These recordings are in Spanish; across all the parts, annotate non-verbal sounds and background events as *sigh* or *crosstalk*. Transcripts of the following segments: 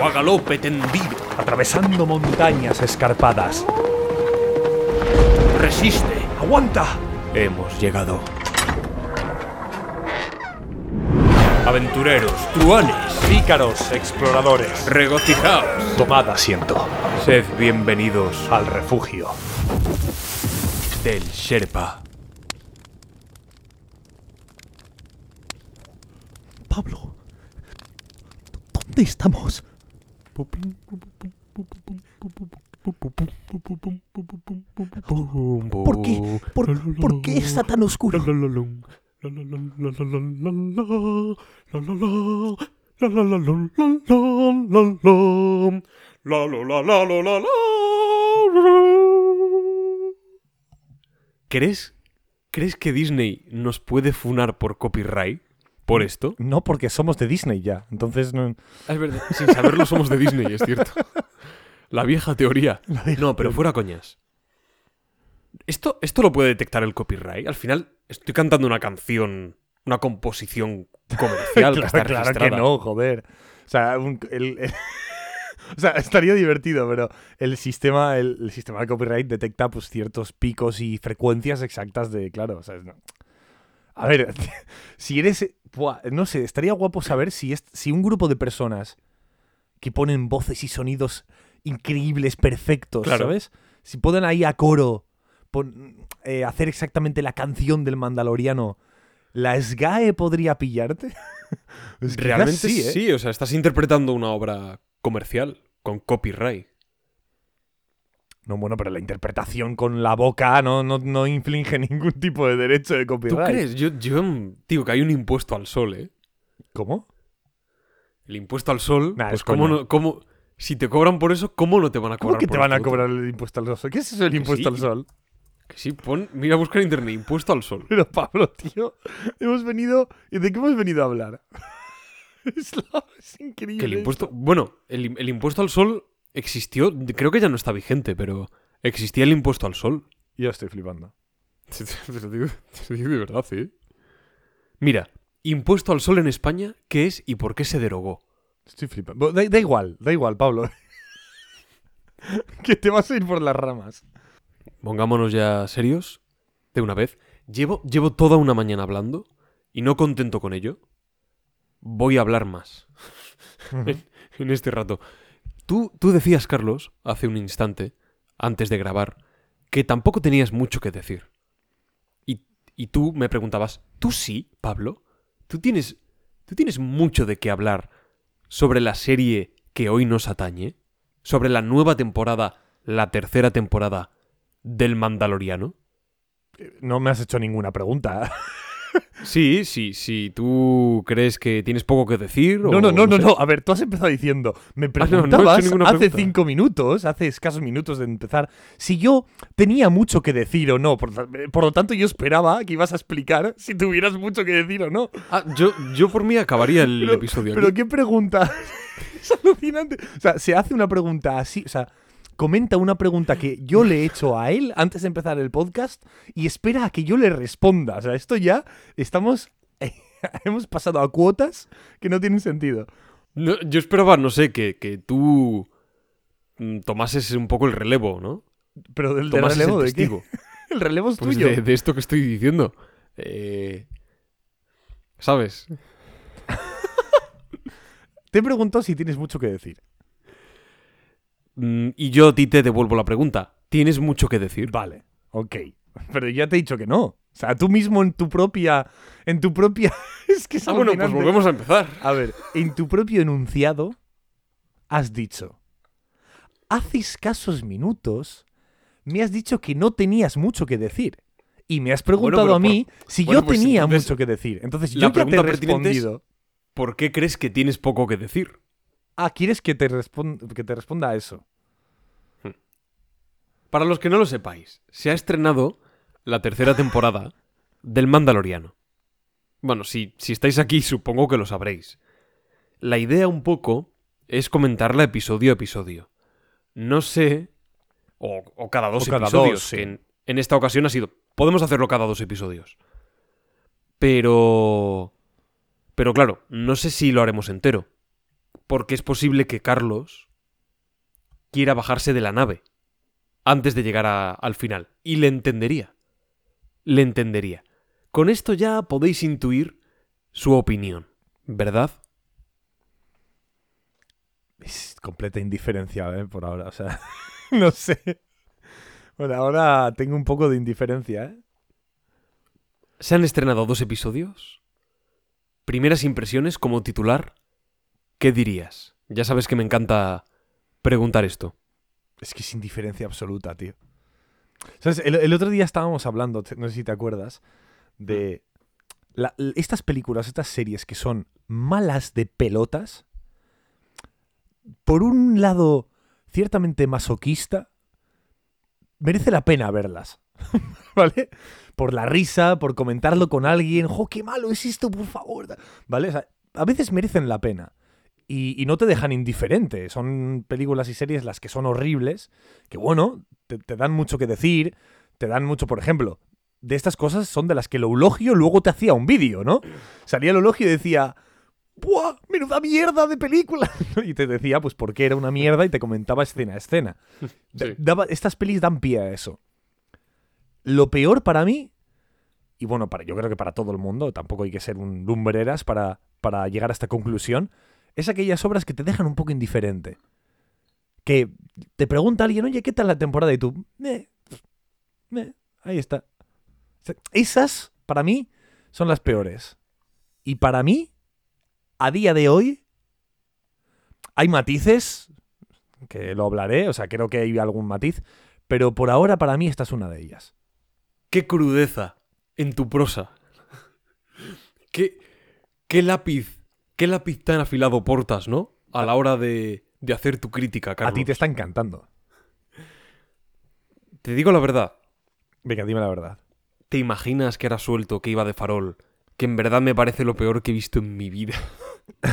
O a galope tendido. Atravesando montañas escarpadas. Resiste. ¡Aguanta! Hemos llegado. Aventureros, truanes, Pícaros, exploradores. regocijaos. Tomad asiento. Sed bienvenidos Al refugio. del Sherpa. Pablo, ¿dónde estamos? ¿Por qué? ¿Por, por qué está tan oscuro? ¿Crees? ¿Crees que Disney nos puede funar por copyright? ¿Por esto? No, porque somos de Disney ya. Entonces no. Es verdad. *laughs* Sin saberlo somos de Disney, es cierto. La vieja teoría. *laughs* No, pero fuera coñas. ¿Esto, ¿Esto lo puede detectar el copyright? Al final estoy cantando una canción, una composición comercial que *laughs* está claro que no, joder. O sea, un- el- el- o sea, estaría divertido, pero el sistema, el, el sistema de copyright detecta pues ciertos picos y frecuencias exactas de, claro, o sea, no. A ver, si eres, buah, no sé, estaría guapo saber si es, si un grupo de personas que ponen voces y sonidos increíbles, perfectos, Claro. ¿sabes? Si pueden ahí a coro pon- eh, hacer exactamente la canción del Mandaloriano, ¿la SGAE podría pillarte? *laughs* Realmente sí, ¿eh? o sea, estás interpretando una obra comercial con copyright. No, bueno, pero la interpretación con la boca no, no, no inflige *laughs* ningún tipo de derecho de ¿Tú copyright. crees? Yo, yo, digo que hay un impuesto al sol, ¿eh? ¿Cómo? El impuesto al sol, Nah, pues es cómo no, cómo, si te cobran por eso, ¿cómo no te van a ¿Cómo cobrar que te por van a cobrar el impuesto al sol? ¿Qué es eso Que impuesto sí. al sol? Que sí, pon, mira, busca en internet, impuesto al sol. Pero Pablo, tío, hemos venido... ¿y ¿De qué hemos venido a hablar? *laughs* es, increíble. Que el impuesto, bueno, el, el impuesto al sol existió, creo que ya no está vigente, pero existía el impuesto al sol. Yo estoy flipando. *laughs* Te, lo digo, te lo digo de verdad, ¿eh? Mira, impuesto al sol en España, ¿qué es y por qué se derogó? Estoy flipando. Da, da igual, da igual, Pablo. *laughs* que te vas a ir por las ramas. Pongámonos ya serios, de una vez. Llevo, llevo toda una mañana hablando y no contento con ello. Voy a hablar más *laughs* en, en este rato. Tú, tú decías, Carlos, hace un instante, antes de grabar, que tampoco tenías mucho que decir. Y, y tú me preguntabas, ¿tú sí, Pablo? ¿Tú tienes, ¿Tú tienes mucho de qué hablar sobre la serie que hoy nos atañe? ¿Sobre la nueva temporada, la tercera temporada del Mandaloriano? No me has hecho ninguna pregunta. *laughs* Sí, sí, sí. ¿Tú crees que tienes poco que decir? No, o no, no, no, sé? no. A ver, tú has empezado diciendo, me Ah, no, no he preguntabas hace cinco minutos, hace escasos minutos de empezar, si yo tenía mucho que decir o no. Por, por lo tanto, yo esperaba que ibas a explicar si tuvieras mucho que decir o no. Ah, yo, yo por mí acabaría el Pero- episodio Pero aquí. qué pregunta. *laughs* es alucinante. O sea, se hace una pregunta así, o sea, comenta una pregunta que yo le he hecho a él antes de empezar el podcast y espera a que yo le responda. O sea, esto ya estamos *laughs* hemos pasado a cuotas que no tienen sentido. No, yo esperaba, no sé, que, que tú mm, tomases un poco el relevo, ¿no? Pero del, del relevo el de qué? *laughs* El relevo es Pues tuyo. de, de esto que estoy diciendo. Eh, ¿Sabes? *laughs* Te he preguntado si tienes mucho que decir. Mm, y yo a ti te devuelvo la pregunta. ¿Tienes mucho que decir? Vale. Ok. Pero ya te he dicho que no. O sea, tú mismo en tu propia. En tu propia. *laughs* es que es Ah, bueno, pues volvemos a empezar. A ver, en tu propio enunciado has dicho. Hace escasos minutos me has dicho que no tenías mucho que decir. Y me has preguntado a mí si bueno, yo pues tenía entonces, mucho que decir. Entonces yo ya te he pertinente es- respondido. ¿Por qué crees que tienes poco que decir? Ah, ¿quieres que te, que te responda a eso? Para los que no lo sepáis, se ha estrenado la tercera temporada del Mandaloriano. Bueno, si, si estáis aquí supongo que lo sabréis. La idea un poco es comentarla episodio a episodio. No sé... O, o cada dos O cada episodios. dos, sí. que en, en esta ocasión ha sido... Podemos hacerlo cada dos episodios. Pero... Pero claro, no sé si lo haremos entero. Porque es posible que Carlos quiera bajarse de la nave antes de llegar a- al final. Y le entendería. Le entendería. Con esto ya podéis intuir su opinión, ¿verdad? Es completa indiferencia, ¿eh? Por ahora, o sea, *laughs* no sé. Bueno, ahora tengo un poco de indiferencia, ¿eh? Se han estrenado dos episodios. Primeras impresiones como titular. ¿Qué dirías? Ya sabes que me encanta preguntar esto. Es que es indiferencia absoluta, tío. ¿Sabes? El, el otro día estábamos hablando, no sé si te acuerdas, de la- estas películas, estas series que son malas de pelotas. Por un lado, ciertamente masoquista, merece la pena verlas. *laughs* ¿Vale? Por la risa, por comentarlo con alguien. ¡Jo, qué malo es esto, por favor! ¿Vale? O sea, a veces merecen la pena. Y, y no te dejan indiferente. Son películas y series las que son horribles, que bueno, te, te dan mucho que decir, te dan mucho, por ejemplo, de estas cosas son de las que el eulogio luego te hacía un vídeo, ¿no? Salía el eulogio y decía, ¡buah! ¡Menuda mierda de película! *laughs* y te decía, pues, por qué era una mierda y te comentaba escena a escena. Sí. daba- estas pelis dan pie a eso. Lo peor para mí, y bueno, para, yo creo que para todo el mundo, tampoco hay que ser un lumbreras para, para llegar a esta conclusión, es aquellas obras que te dejan un poco indiferente. Que te pregunta alguien, oye, ¿qué tal la temporada? Y tú, "Eh, eh, ahí está. Esas, para mí, son las peores. Y para mí, a día de hoy, hay matices, que lo hablaré, o sea, creo que hay algún matiz, pero por ahora para mí esta es una de ellas. ¡Qué crudeza en tu prosa! *laughs* ¿Qué, qué lápiz, qué lápiz tan afilado portas, ¿no? A la hora de, de hacer tu crítica, Carlos. A ti te está encantando. Te digo la verdad. Venga, dime la verdad. ¿Te imaginas que era suelto, que iba de farol? Que en verdad me parece lo peor que he visto en mi vida. *laughs*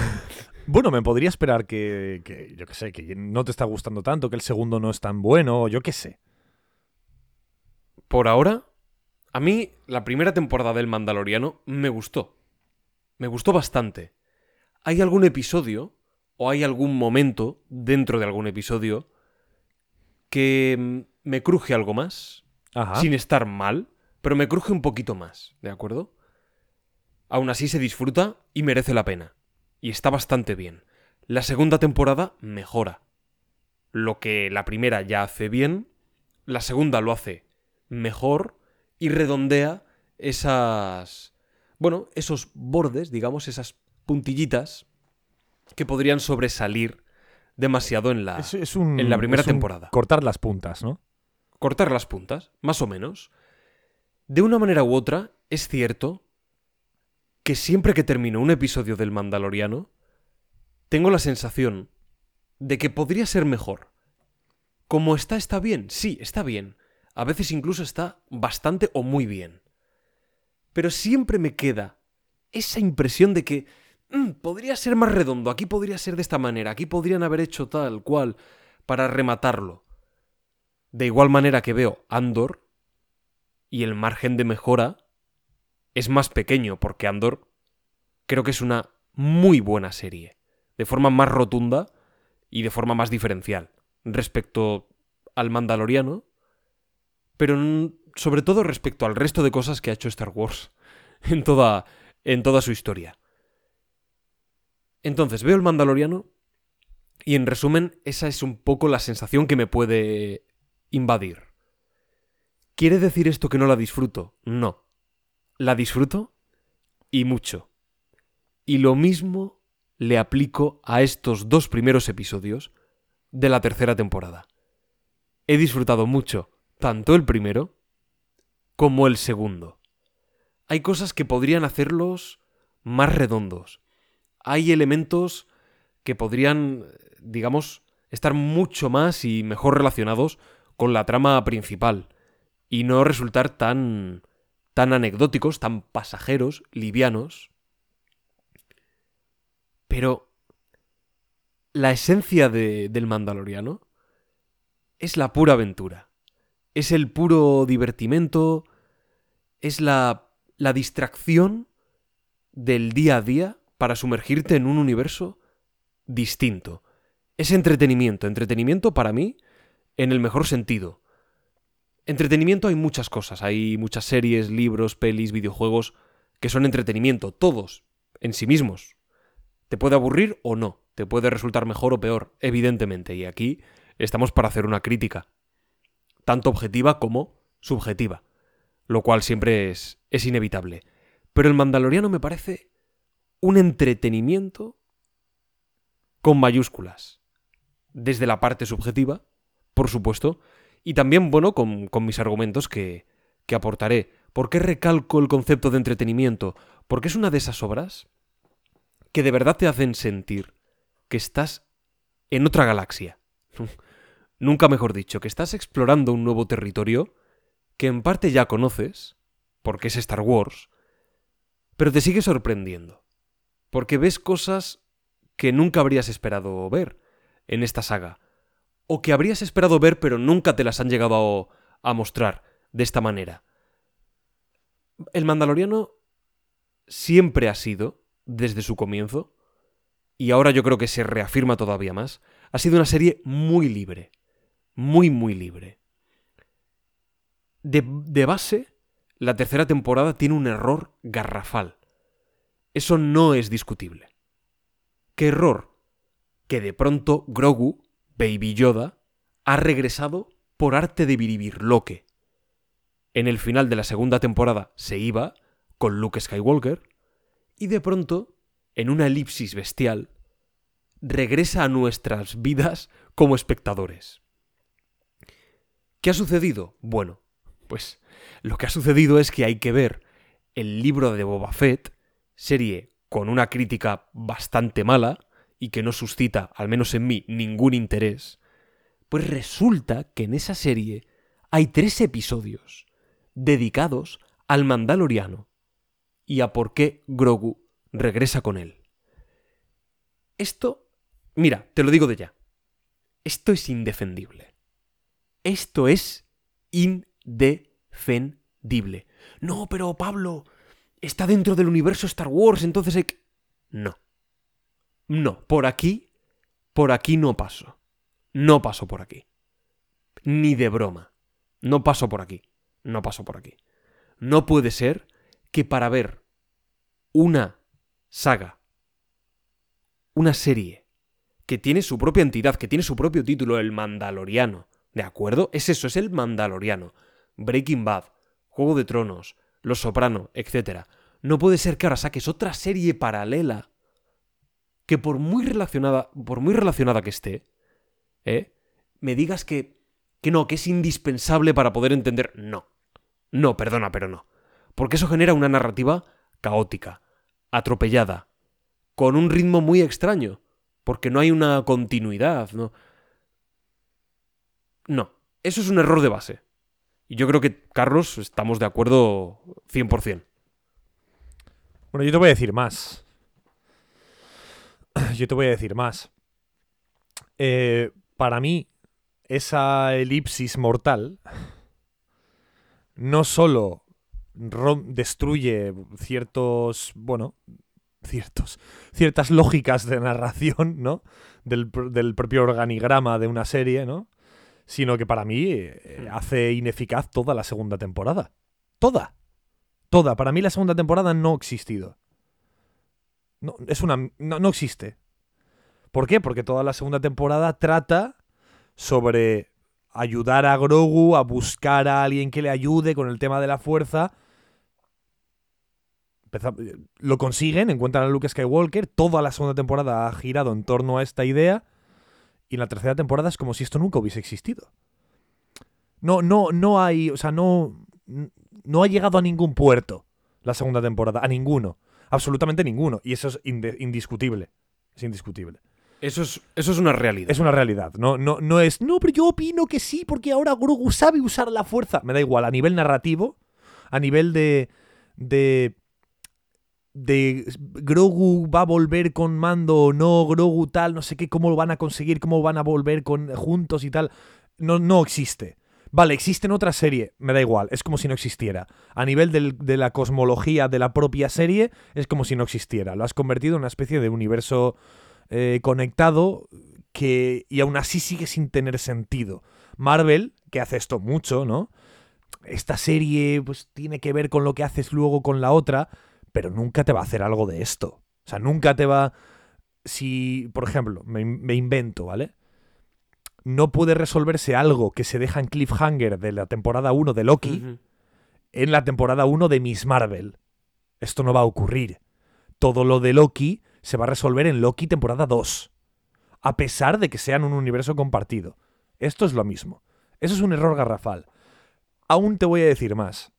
Bueno, me podría esperar que, que, yo qué sé, que no te está gustando tanto, que el segundo no es tan bueno, yo qué sé. Por ahora, a mí la primera temporada del Mandaloriano me gustó. Me gustó bastante. ¿Hay algún episodio o hay algún momento dentro de algún episodio que me cruje algo más? Ajá. Sin estar mal, pero me cruje un poquito más, ¿de acuerdo? Aún así se disfruta y merece la pena. Y está bastante bien. La segunda temporada mejora. Lo que la primera ya hace bien, la segunda lo hace mejor y redondea esas... Bueno, esos bordes, digamos, esas puntillitas que podrían sobresalir demasiado en la... Es, es un, en la primera es un temporada. Cortar las puntas, ¿no? cortar las puntas, más o menos. De una manera u otra, es cierto que siempre que termino un episodio del Mandaloriano, tengo la sensación de que podría ser mejor. Como está, está bien, sí, está bien. A veces incluso está bastante o muy bien. Pero siempre me queda esa impresión de que "Mm, podría ser más redondo, aquí podría ser de esta manera, aquí podrían haber hecho tal cual para rematarlo. De igual manera que veo Andor y el margen de mejora es más pequeño porque Andor creo que es una muy buena serie, de forma más rotunda y de forma más diferencial respecto al Mandaloriano, pero sobre todo respecto al resto de cosas que ha hecho Star Wars *laughs* en toda, en toda su historia. Entonces veo el Mandaloriano y en resumen esa es un poco la sensación que me puede invadir. ¿Quiere decir esto que no la disfruto? No. La disfruto y mucho. Y lo mismo le aplico a estos dos primeros episodios de la tercera temporada. He disfrutado mucho tanto el primero como el segundo. Hay cosas que podrían hacerlos más redondos. Hay elementos que podrían, digamos, estar mucho más y mejor relacionados con la trama principal y no resultar tan tan anecdóticos, tan pasajeros, livianos. Pero la esencia de- del Mandaloriano es la pura aventura. Es el puro divertimento, es la, la distracción del día a día para sumergirte en un universo distinto. Es entretenimiento, entretenimiento para mí en el mejor sentido. Entretenimiento hay muchas cosas, hay muchas series, libros, pelis, videojuegos que son entretenimiento, todos, en sí mismos. Te puede aburrir o no, te puede resultar mejor o peor, evidentemente, y aquí estamos para hacer una crítica, tanto objetiva como subjetiva, lo cual siempre es, es inevitable. Pero el Mandaloriano me parece un entretenimiento con mayúsculas, desde la parte subjetiva, por supuesto, y también, bueno, con, mis argumentos que, que aportaré. ¿Por qué recalco el concepto de entretenimiento? Porque es una de esas obras que de verdad te hacen sentir que estás en otra galaxia. *laughs* Nunca mejor dicho, que estás explorando un nuevo territorio que en parte ya conoces, porque es Star Wars, pero te sigue sorprendiendo. Porque ves cosas que nunca habrías esperado ver en esta saga o que habrías esperado ver pero nunca te las han llegado a, mostrar de esta manera. El Mandaloriano siempre ha sido, desde su comienzo, y ahora yo creo que se reafirma todavía más, ha sido una serie muy libre, muy, muy libre. De, de base, la tercera temporada tiene un error garrafal. Eso no es discutible. ¿Qué error? Que de pronto Grogu Baby Yoda ha regresado por arte de Biribirloque. En el final de la segunda temporada se iba con Luke Skywalker y de pronto, en una elipsis bestial, regresa a nuestras vidas como espectadores. ¿Qué ha sucedido? Bueno, pues lo que ha sucedido es que hay que ver el libro de Boba Fett, serie con una crítica bastante mala, y que no suscita, al menos en mí, ningún interés, pues resulta que en esa serie hay tres episodios dedicados al Mandaloriano y a por qué Grogu regresa con él. Esto, mira, te lo digo de ya, esto es indefendible. Esto es indefendible. No, pero Pablo, está dentro del universo Star Wars, entonces hay que... No. No, por aquí, por aquí no paso. No paso por aquí. Ni de broma. No paso por aquí. No paso por aquí. No puede ser que para ver una saga, una serie, que tiene su propia entidad, que tiene su propio título, el Mandaloriano, ¿de acuerdo? Es eso, es el Mandaloriano. Breaking Bad, Juego de Tronos, Los Soprano, etc. No puede ser que ahora saques otra serie paralela que por muy relacionada, por muy relacionada que esté, ¿eh? me digas que, que no, que es indispensable para poder entender. No. No, perdona, pero no. Porque eso genera una narrativa caótica, atropellada, con un ritmo muy extraño, porque no hay una continuidad, ¿no? No, eso es un error de base. Y yo creo que, Carlos, estamos de acuerdo 100%. Bueno, yo te voy a decir más. *clears throat* Yo te voy a decir más. Eh, para mí, esa elipsis mortal no solo destruye ciertos, bueno, ciertos, ciertas lógicas de narración, ¿no? Del, del propio organigrama de una serie, ¿no? Sino que para mí eh, hace ineficaz toda la segunda temporada. Toda. Toda. Para mí la segunda temporada no ha existido. No, es una, no, no existe. ¿Por qué? Porque toda la segunda temporada trata sobre ayudar a Grogu, a buscar a alguien que le ayude con el tema de la fuerza. Lo consiguen, encuentran a Luke Skywalker. Toda la segunda temporada ha girado en torno a esta idea. Y en la tercera temporada es como si esto nunca hubiese existido. No, no, no hay. O sea, no. No ha llegado a ningún puerto la segunda temporada. A ninguno. Absolutamente ninguno. Y eso es indiscutible. Es indiscutible. Eso es, eso es una realidad. Es una realidad. No, no, no es. No, pero yo opino que sí, porque ahora Grogu sabe usar la fuerza. Me da igual, a nivel narrativo, a nivel de. de. de Grogu va a volver con mando o no, Grogu tal, no sé qué, cómo lo van a conseguir, cómo van a volver con, juntos y tal. No, no existe. Vale, existe en otra serie, me da igual, es como si no existiera. A nivel del- de la cosmología de la propia serie, es como si no existiera. Lo has convertido en una especie de universo eh, conectado que y aún así sigue sin tener sentido. Marvel, que hace esto mucho, ¿no? Esta serie pues tiene que ver con lo que haces luego con la otra, pero nunca te va a hacer algo de esto. O sea, nunca te va... Si, por ejemplo, me invento, ¿vale? No puede resolverse algo que se deja en cliffhanger de la temporada 1 de Loki en la temporada 1 de Miss Marvel. Esto no va a ocurrir. Todo lo de Loki se va a resolver en Loki temporada 2. A pesar de que sean un universo compartido. Esto es lo mismo. Eso es un error garrafal. Aún te voy a decir más.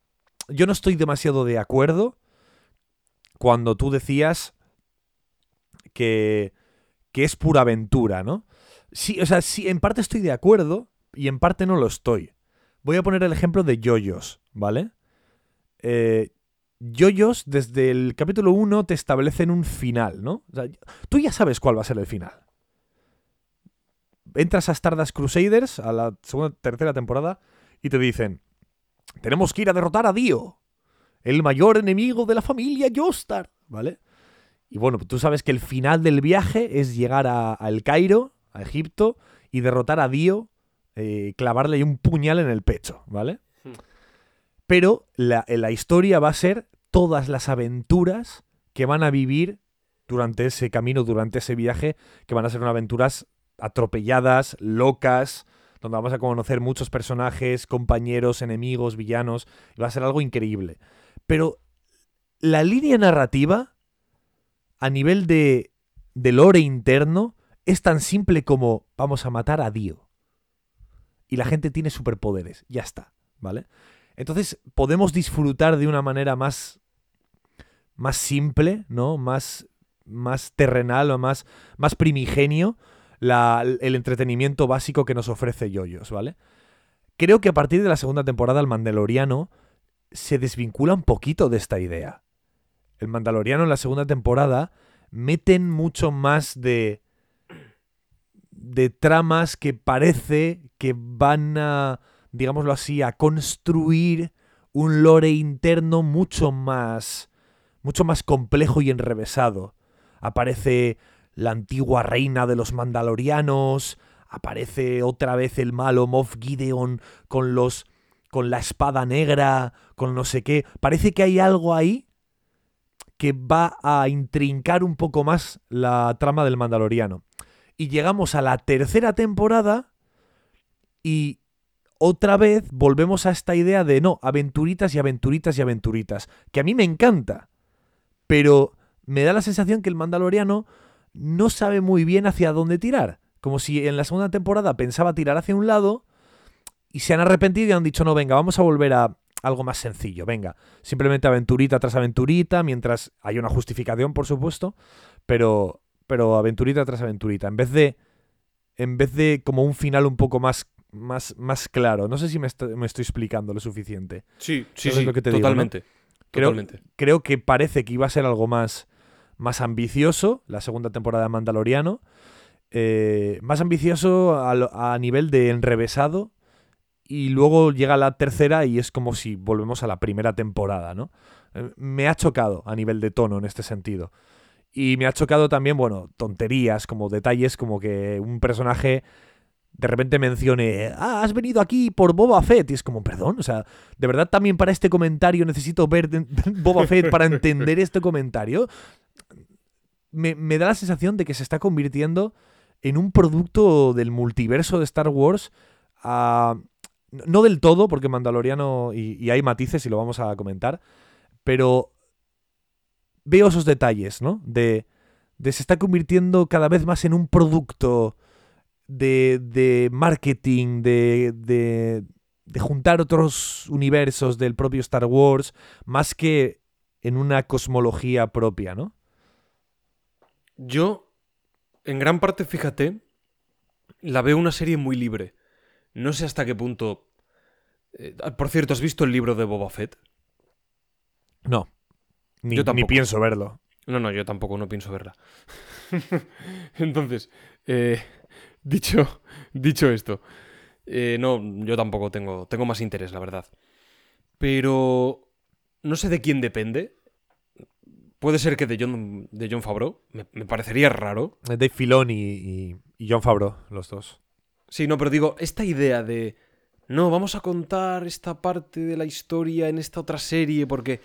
Yo no estoy demasiado de acuerdo cuando tú decías que, que es pura aventura, ¿no? Sí, o sea, sí, en parte estoy de acuerdo y en parte no lo estoy. Voy a poner el ejemplo de Yoyos, ¿vale? Eh, Yoyos, desde el capítulo 1 te establecen un final, ¿no? O sea, tú ya sabes cuál va a ser el final. Entras a Stardust Crusaders, a la segunda, tercera temporada, y te dicen, tenemos que ir a derrotar a Dio, el mayor enemigo de la familia Yostar, ¿vale? Y bueno, tú sabes que el final del viaje es llegar a, a El Cairo, a Egipto, y derrotar a Dio, eh, clavarle un puñal en el pecho, ¿vale? Hmm. Pero la, la historia va a ser todas las aventuras que van a vivir durante ese camino, durante ese viaje, que van a ser unas aventuras atropelladas, locas, donde vamos a conocer muchos personajes, compañeros, enemigos, villanos, y va a ser algo increíble. Pero la línea narrativa, a nivel de, de lore interno, es tan simple como vamos a matar a Dio. Y la gente tiene superpoderes, ya está, ¿vale? Entonces podemos disfrutar de una manera más, más simple, ¿no? Más, más terrenal o más, más primigenio la- el entretenimiento básico que nos ofrece Yoyos, ¿vale? Creo que a partir de la segunda temporada el Mandaloriano se desvincula un poquito de esta idea. El Mandaloriano en la segunda temporada meten mucho más de de tramas que parece que van a, digámoslo así, a construir un lore interno mucho más mucho más complejo y enrevesado. Aparece la antigua reina de los mandalorianos, aparece otra vez el malo Moff Gideon con los con la espada negra, con no sé qué. Parece que hay algo ahí que va a intrincar un poco más la trama del mandaloriano. Y llegamos a la tercera temporada y otra vez volvemos a esta idea de no, aventuritas y aventuritas y aventuritas, que a mí me encanta, pero me da la sensación que el mandaloriano no sabe muy bien hacia dónde tirar. Como si en la segunda temporada pensaba tirar hacia un lado y se han arrepentido y han dicho, no, venga, vamos a volver a algo más sencillo, venga, simplemente aventurita tras aventurita, mientras hay una justificación, por supuesto, pero, pero aventurita tras aventurita, en vez de, en vez de como un final un poco más, más, más claro. No sé si me, est- me estoy explicando lo suficiente. Sí, sí, ¿Sabes sí, lo que te digo, no? totalmente. Creo- Totalmente. creo que parece que iba a ser algo más, más ambicioso, la segunda temporada de Mandaloriano. eh, más ambicioso a, a nivel de enrevesado. Y luego llega la tercera y es como si volvemos a la primera temporada, ¿no? Eh, me ha chocado a nivel de tono en este sentido. Y me ha chocado también, bueno, tonterías, como detalles como que un personaje de repente mencione, ah, has venido aquí por Boba Fett. Y es como, perdón, o sea, ¿de verdad también para este comentario necesito ver Boba Fett para *laughs* entender este comentario? Me, me da la sensación de que se está convirtiendo en un producto del multiverso de Star Wars no del todo, porque Mandaloriano, y, y hay matices y lo vamos a comentar, pero veo esos detalles, ¿no? De, de se está convirtiendo cada vez más en un producto de, de marketing, de, de, de juntar otros universos del propio Star Wars, más que en una cosmología propia, ¿no? Yo, en gran parte, fíjate, la veo una serie muy libre. No sé hasta qué punto. eh, por cierto, ¿has visto el libro de Boba Fett? No. Ni, Yo ni tampoco. pienso verlo. No, no, yo tampoco, no pienso verla. *laughs* Entonces, eh, dicho, dicho esto, eh, no, yo tampoco tengo, tengo más interés, la verdad. Pero no sé de quién depende. Puede ser que de John, de John Favreau. Me, me parecería raro. Dave Filoni y, y John Favreau, los dos. Sí, no, pero digo, esta idea de. No, vamos a contar esta parte de la historia en esta otra serie porque.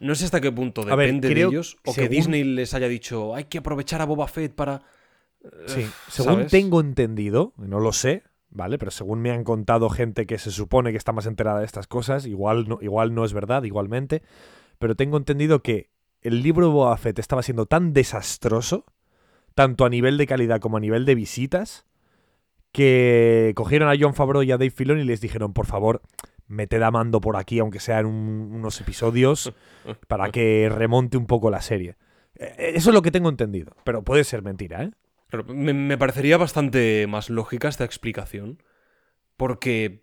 No sé hasta qué punto ver, depende de ellos. O según- que Disney les haya dicho, hay que aprovechar a Boba Fett para. Sí, Eh, según ¿sabes? tengo entendido, no lo sé, ¿vale? Pero según me han contado gente que se supone que está más enterada de estas cosas, igual no, igual no es verdad, igualmente, pero tengo entendido que el libro de Boba Fett estaba siendo tan desastroso, tanto a nivel de calidad como a nivel de visitas, que cogieron a John Favreau y a Dave Filoni y les dijeron, por favor, meted a mando por aquí, aunque sean un- unos episodios, *laughs* para que remonte un poco la serie. Eh, Eso es lo que tengo entendido, pero puede ser mentira, ¿eh? Me, me parecería bastante más lógica esta explicación. Porque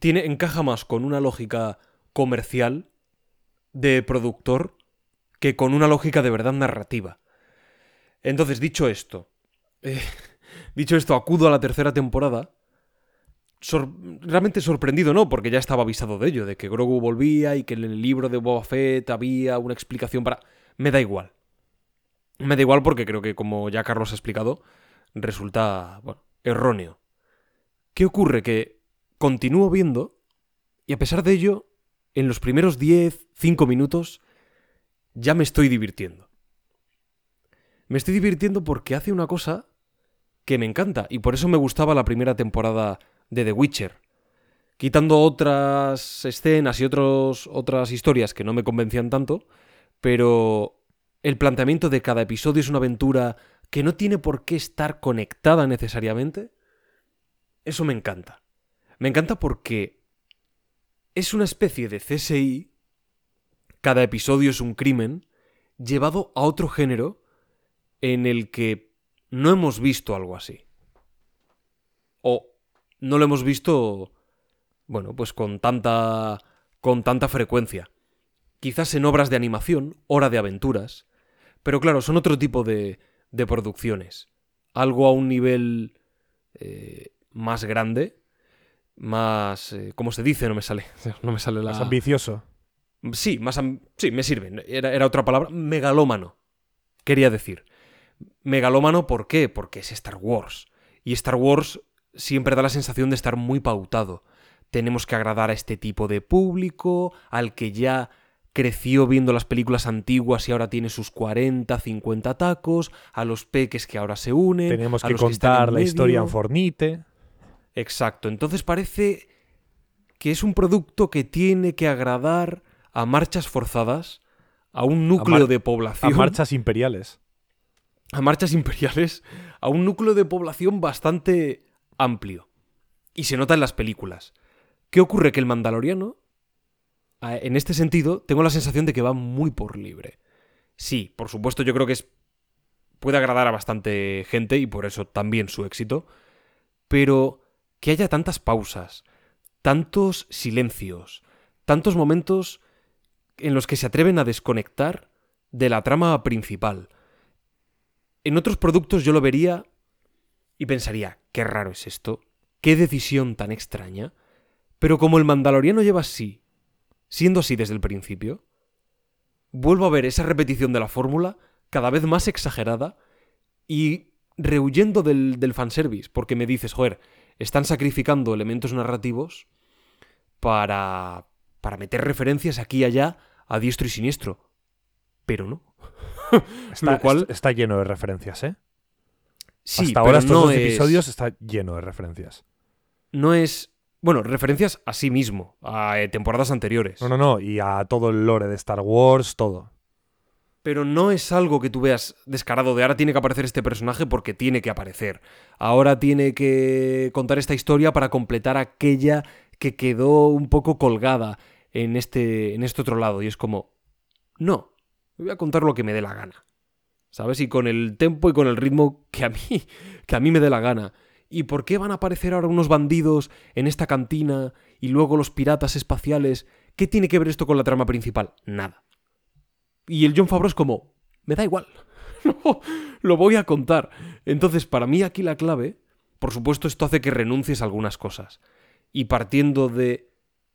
tiene, encaja más con una lógica comercial de productor que con una lógica de verdad narrativa. Entonces, dicho esto, eh, *laughs* dicho esto, acudo a la tercera temporada. Realmente sorprendido, ¿no? Porque ya estaba avisado de ello, de que Grogu volvía y que en el libro de Boba Fett había una explicación para... Me da igual. Me da igual porque creo que, como ya Carlos ha explicado, resulta, erróneo. ¿Qué ocurre? Que continúo viendo y a pesar de ello, en los primeros 10, 5 minutos, ya me estoy divirtiendo. Me estoy divirtiendo porque hace una cosa que me encanta y por eso me gustaba la primera temporada de The Witcher. Quitando otras escenas y otros, otras historias que no me convencían tanto, pero el planteamiento de cada episodio es una aventura que no tiene por qué estar conectada necesariamente, eso me encanta. Me encanta porque es una especie de CSI, cada episodio es un crimen, llevado a otro género en el que no hemos visto algo así. O no lo hemos visto, bueno, pues con tanta, con tanta frecuencia. Quizás en obras de animación, hora de aventuras, pero claro, son otro tipo de, de producciones. Algo a un nivel eh, más grande, más... eh, ¿Cómo se dice? No me sale. *laughs* No me sale la... Más ambicioso. Sí, más am- sí, me sirve. Era, era otra palabra. Megalómano. Quería decir. Megalómano, ¿por qué? Porque es Star Wars. Y Star Wars siempre da la sensación de estar muy pautado. Tenemos que agradar a este tipo de público, al que ya creció viendo las películas antiguas y ahora tiene sus 40, 50 tacos, a los peques que ahora se unen. Tenemos a que los contar la historia en Fornite. Exacto. Entonces parece que es un producto que tiene que agradar a marchas forzadas, a un núcleo de A población, marchas imperiales. a marchas imperiales, a un núcleo de población bastante amplio. Y se nota en las películas. ¿Qué ocurre? Que el Mandaloriano, en este sentido, tengo la sensación de que va muy por libre. Sí, por supuesto, yo creo que es puede agradar a bastante gente y por eso también su éxito. Pero que haya tantas pausas, tantos silencios, tantos momentos en los que se atreven a desconectar de la trama principal. En otros productos yo lo vería y pensaría, qué raro es esto, qué decisión tan extraña. Pero como el Mandaloriano lleva así, siendo así desde el principio, vuelvo a ver esa repetición de la fórmula cada vez más exagerada y rehuyendo del, del fanservice, porque me dices, joder, están sacrificando elementos narrativos para, para meter referencias aquí y allá a diestro y siniestro. Pero no. *laughs* Está, Lo cual- est- está lleno de referencias, ¿eh? Sí, Hasta ahora estos no dos es- episodios está lleno de referencias. no es... Bueno, referencias a sí mismo, a eh, temporadas anteriores. No, no, no. Y a todo el lore de Star Wars, todo. Pero no es algo que tú veas descarado de ahora tiene que aparecer este personaje porque tiene que aparecer. Ahora tiene que contar esta historia para completar aquella que quedó un poco colgada en este, en este otro lado. Y es como, no, voy a contar lo que me dé la gana. ¿Sabes? Y con el tempo y con el ritmo que a mí, que a mí me dé la gana. ¿Y por qué van a aparecer ahora unos bandidos en esta cantina y luego los piratas espaciales? ¿Qué tiene que ver esto con la trama principal? Nada. Y el John Favreau es como, me da igual. *laughs* No, lo voy a contar. Entonces, para mí aquí la clave, por supuesto, esto hace que renuncies a algunas cosas. Y partiendo de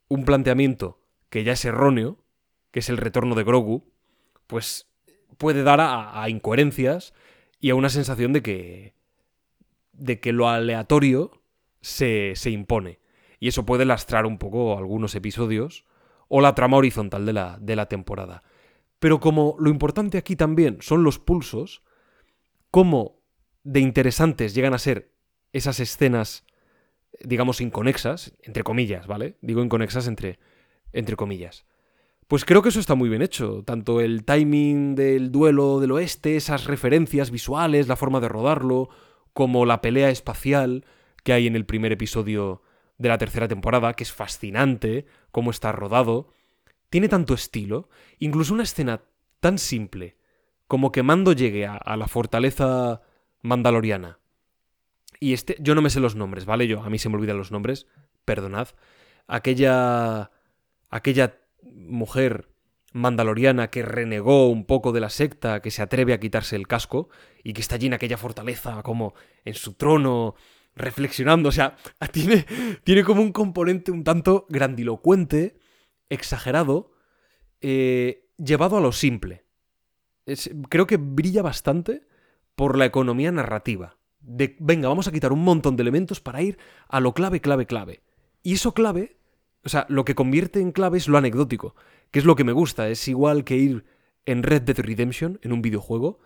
un planteamiento que ya es erróneo, que es el retorno de Grogu, pues puede dar a, incoherencias y a una sensación de que. de que lo aleatorio se, se impone. Y eso puede lastrar un poco algunos episodios o la trama horizontal de la, de la temporada. Pero como lo importante aquí también son los pulsos, cómo de interesantes llegan a ser esas escenas, digamos, inconexas, entre comillas, ¿vale? Digo inconexas entre, entre comillas. Pues creo que eso está muy bien hecho. Tanto el timing del duelo del oeste, esas referencias visuales, la forma de rodarlo, como la pelea espacial que hay en el primer episodio de la tercera temporada, que es fascinante, cómo está rodado. Tiene tanto estilo, incluso una escena tan simple como que Mando llegue a, la fortaleza mandaloriana. Y este, yo no me sé los nombres, ¿vale? Yo, a mí se me olvidan los nombres, perdonad. Aquella, aquella mujer mandaloriana que renegó un poco de la secta, que se atreve a quitarse el casco y que está allí en aquella fortaleza como en su trono reflexionando, o sea, *laughs* tiene, tiene como un componente un tanto grandilocuente, exagerado, eh, llevado a lo simple. Es- creo que brilla bastante por la economía narrativa. De, venga, vamos a quitar un montón de elementos para ir a lo clave, clave, clave. Y eso clave, o sea, lo que convierte en clave es lo anecdótico, que es lo que me gusta. Es igual que ir en Red Dead Redemption, en un videojuego,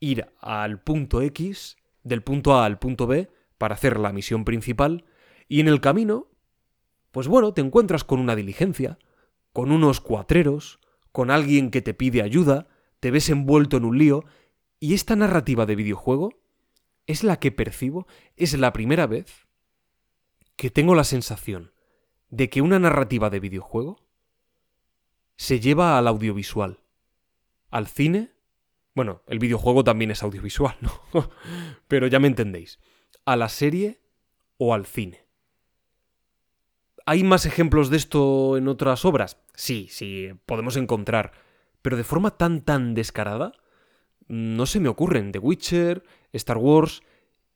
ir al punto X, del punto A al punto B, para hacer la misión principal, y en el camino, pues bueno, te encuentras con una diligencia, con unos cuatreros, con alguien que te pide ayuda, te ves envuelto en un lío, y esta narrativa de videojuego es la que percibo, es la primera vez que tengo la sensación de que una narrativa de videojuego se lleva al audiovisual, al cine. Bueno, el videojuego también es audiovisual, ¿no? *laughs* Pero ya me entendéis. A la serie o al cine. ¿Hay más ejemplos de esto en otras obras? Sí, sí, podemos encontrar. Pero de forma tan, tan descarada, no se me ocurren. The Witcher, Star Wars.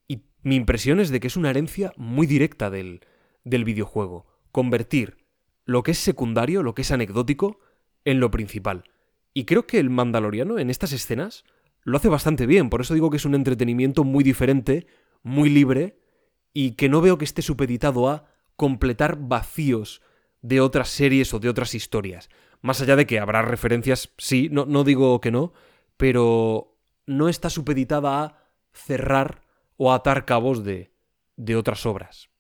Y mi impresión es de que es una herencia muy directa del, del videojuego. Convertir lo que es secundario, lo que es anecdótico, en lo principal. Y creo que el Mandaloriano en estas escenas lo hace bastante bien. Por eso digo que es un entretenimiento muy diferente, muy libre, y que no veo que esté supeditado a completar vacíos de otras series o de otras historias. Más allá de que habrá referencias, sí, no, no digo que no, pero no está supeditada a cerrar o atar cabos de, de otras obras.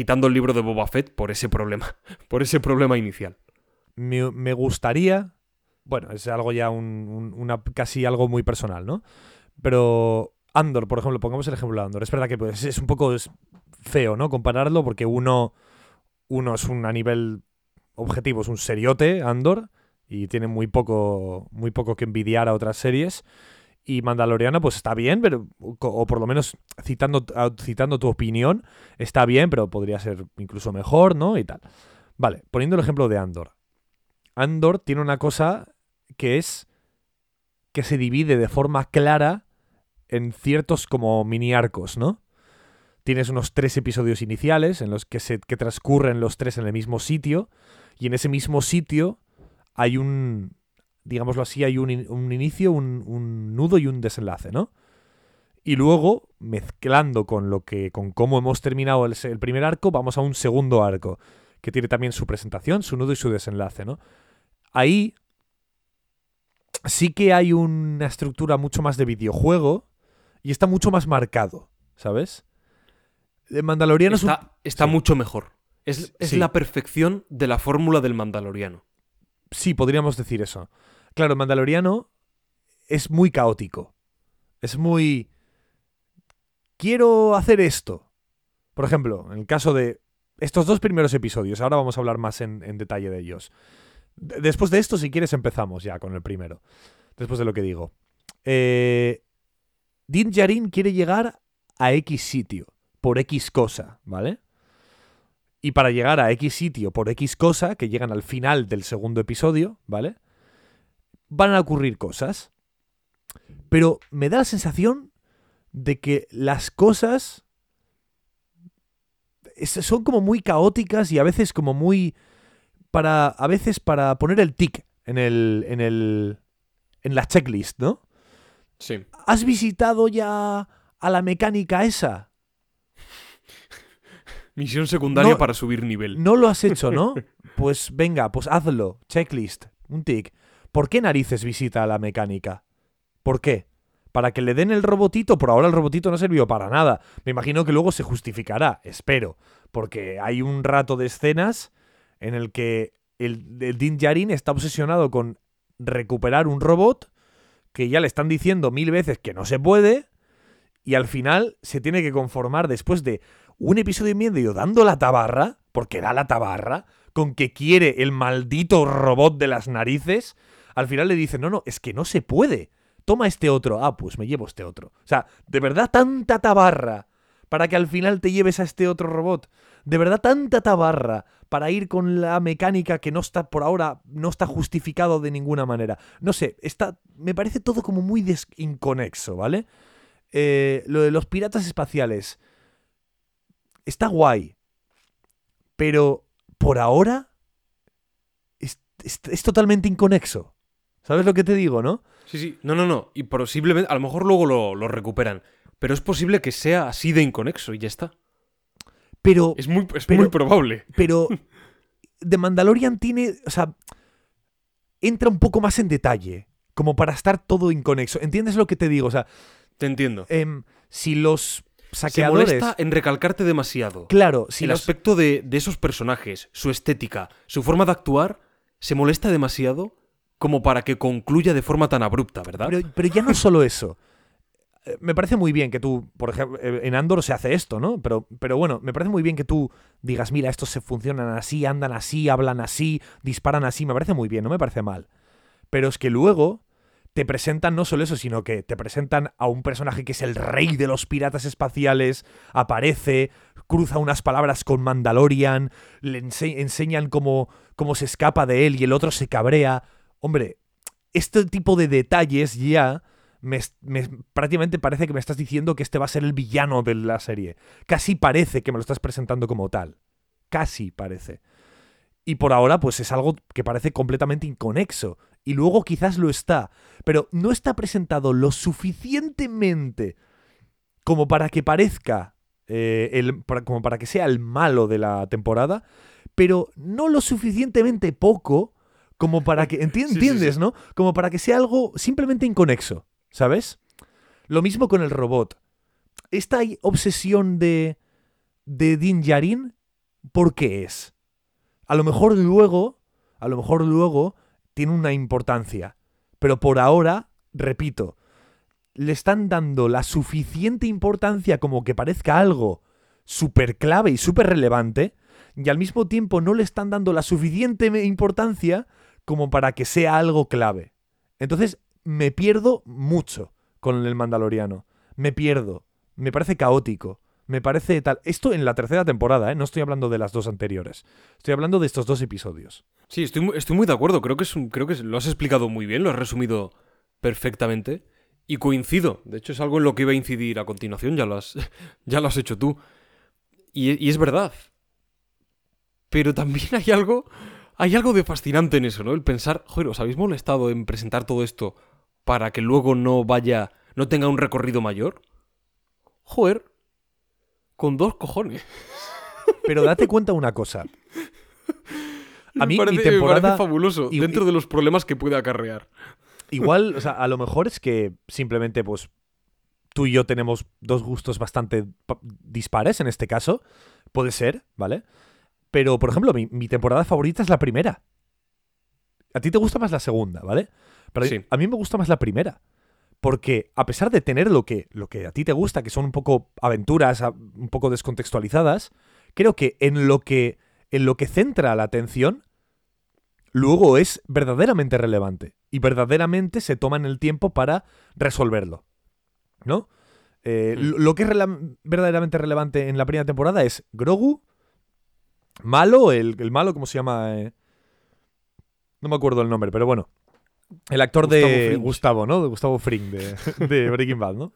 Quitando el libro de Boba Fett por ese problema, *laughs* por ese problema inicial. Me, gustaría. Bueno, es algo ya un, un- una, casi algo muy personal, ¿no? Pero Andor, por ejemplo, pongamos el ejemplo de Andor. Es verdad que pues, es un poco feo, ¿no? Compararlo porque uno, uno es un a nivel objetivo, es un seriote, Andor, y tiene muy poco, muy poco que envidiar a otras series. Y Mandaloriana, pues está bien, pero. O, por lo menos citando, citando tu opinión, está bien, pero podría ser incluso mejor, ¿no? Y tal. Vale, poniendo el ejemplo de Andor. Andor tiene una cosa que es que se divide de forma clara en ciertos como mini arcos, ¿no? Tienes unos tres episodios iniciales en los que, se, que transcurren los tres en el mismo sitio y en ese mismo sitio hay un, digámoslo así, hay un, un inicio, un, un nudo y un desenlace, ¿no? Y luego, mezclando con lo que, con cómo hemos terminado el, primer arco, vamos a un segundo arco, que tiene también su presentación, su nudo y su desenlace, ¿no? Ahí sí que hay una estructura mucho más de videojuego y está mucho más marcado, ¿sabes? El Mandaloriano es un- está está sí. mucho mejor. Es, es Sí. la perfección de la fórmula del Mandaloriano. Sí, podríamos decir eso. Claro, Mandaloriano es muy caótico. Es muy... Quiero hacer esto. Por ejemplo, en el caso de estos dos primeros episodios, ahora vamos a hablar más en, detalle de ellos. De- después de esto, si quieres, empezamos ya con el primero. Después de lo que digo. Eh, Din Djarin quiere llegar a X sitio, por X cosa, ¿vale? Y para llegar a X sitio por X cosa, que llegan al final del segundo episodio, ¿vale? Van a ocurrir cosas. Pero me da la sensación de que las cosas son como muy caóticas y a veces como muy para a veces para poner el tic en el en el en la checklist, ¿no? Sí. ¿Has visitado ya a la mecánica esa? *laughs* Misión secundaria No- para subir nivel. No lo has hecho, ¿no? *laughs* Pues venga, pues hazlo. Checklist. Un tic. ¿Por qué narices visita a la mecánica? ¿Por qué? Para que le den el robotito. Por ahora el robotito no sirvió para nada. Me imagino que luego se justificará. Espero. Porque hay un rato de escenas en el que el, el Din está obsesionado con recuperar un robot que ya le están diciendo mil veces que no se puede. Y al final se tiene que conformar después de un episodio y medio dando la tabarra, porque da la tabarra, con que quiere el maldito robot de las narices, al final le dice, no, no, es que no se puede. Toma este otro. Ah, pues me llevo este otro. O sea, de verdad tanta tabarra para que al final te lleves a este otro robot. De verdad tanta tabarra para ir con la mecánica que no está por ahora, no está justificado de ninguna manera. No sé, está, me parece todo como muy inconexo, ¿vale? Eh, lo de los piratas espaciales está guay, pero por ahora es, es- es totalmente inconexo. ¿Sabes lo que te digo, no? Sí, sí. No, no, no. Y posiblemente, a lo mejor luego lo, lo recuperan. Pero es posible que sea así de inconexo y ya está. Pero, Es muy, es Pero- muy probable. pero The Mandalorian tiene, o sea, entra un poco más en detalle, como para estar todo inconexo. ¿Entiendes lo que te digo? O sea, Te entiendo. em, si los Se saqueadores... molesta en recalcarte demasiado. Claro, si el los... aspecto de, de esos personajes, su estética, su forma de actuar, se molesta demasiado como para que concluya de forma tan abrupta, ¿verdad? Pero, ya no solo eso. Eh, Me parece muy bien que tú, por ejemplo, eh, en Andor se hace esto, ¿no? Pero, bueno, me parece muy bien que tú digas, mira, estos se funcionan así, andan así, hablan así, disparan así. Me parece muy bien, no me parece mal. Pero es que luego te presentan no solo eso, sino que te presentan a un personaje que es el rey de los piratas espaciales, aparece, cruza unas palabras con Mandalorian, le ense- enseñan cómo, cómo se escapa de él y el otro se cabrea. Hombre, este tipo de detalles ya prácticamente parece que me estás diciendo que este va a ser el villano de la serie. Casi parece que me lo estás presentando como tal. Casi parece. Y por ahora, pues es algo que parece completamente inconexo. Y luego quizás lo está. Pero no está presentado lo suficientemente como para que parezca. eh, el, como para que sea el malo de la temporada. Pero no lo suficientemente poco como para *laughs* que. enti- Sí, sí, ¿Entiendes, sí. no? Como para que sea algo simplemente inconexo. ¿Sabes? Lo mismo con el robot. Esta obsesión de. de Din Djarin, ¿por qué es? A lo mejor luego. A lo mejor luego tiene una importancia. Pero por ahora, repito, le están dando la suficiente importancia como que parezca algo súper clave y súper relevante, y al mismo tiempo no le están dando la suficiente importancia como para que sea algo clave. Entonces me pierdo mucho con el Mandaloriano. Me pierdo. Me parece caótico. Me parece tal. Esto en la tercera temporada, ¿eh? No estoy hablando de las dos anteriores. Estoy hablando de estos dos episodios. Sí, estoy, estoy muy de acuerdo. Creo que, es creo que lo has explicado muy bien, lo has resumido perfectamente. Y coincido. De hecho, es algo en lo que iba a incidir a continuación. Ya lo has, *laughs* ya lo has hecho tú. Y es verdad. Pero también hay algo. Hay algo de fascinante en eso, ¿no? El pensar, joder, ¿os habéis molestado en presentar todo esto para que luego no vaya. no tenga un recorrido mayor? Joder. Con dos cojones. *laughs* Pero date cuenta una cosa. A mí me parece, mi me temporada. parece fabuloso. y- dentro de los problemas que puede acarrear. Igual, o sea, a lo mejor es que simplemente, pues. tú y yo tenemos dos gustos bastante pa- dispares en este caso. Puede ser, ¿vale? Pero, por ejemplo, mi, mi temporada favorita es la primera. A ti te gusta más la segunda, ¿vale? Pero a- Sí. a mí me gusta más la primera. Porque a pesar de tener lo que, lo que a ti te gusta, que son un poco aventuras, un poco descontextualizadas, creo que en lo que, en lo que centra la atención, luego es verdaderamente relevante. Y verdaderamente se toman el tiempo para resolverlo. ¿No? Eh, Mm. lo- que es verdaderamente relevante en la primera temporada es Grogu, malo, el, el malo, ¿cómo se llama? Eh, no me acuerdo el nombre, pero bueno. El actor Gustavo de Fring. Gustavo, ¿no? De Gustavo Fring, de, *laughs* de Breaking Bad, ¿no?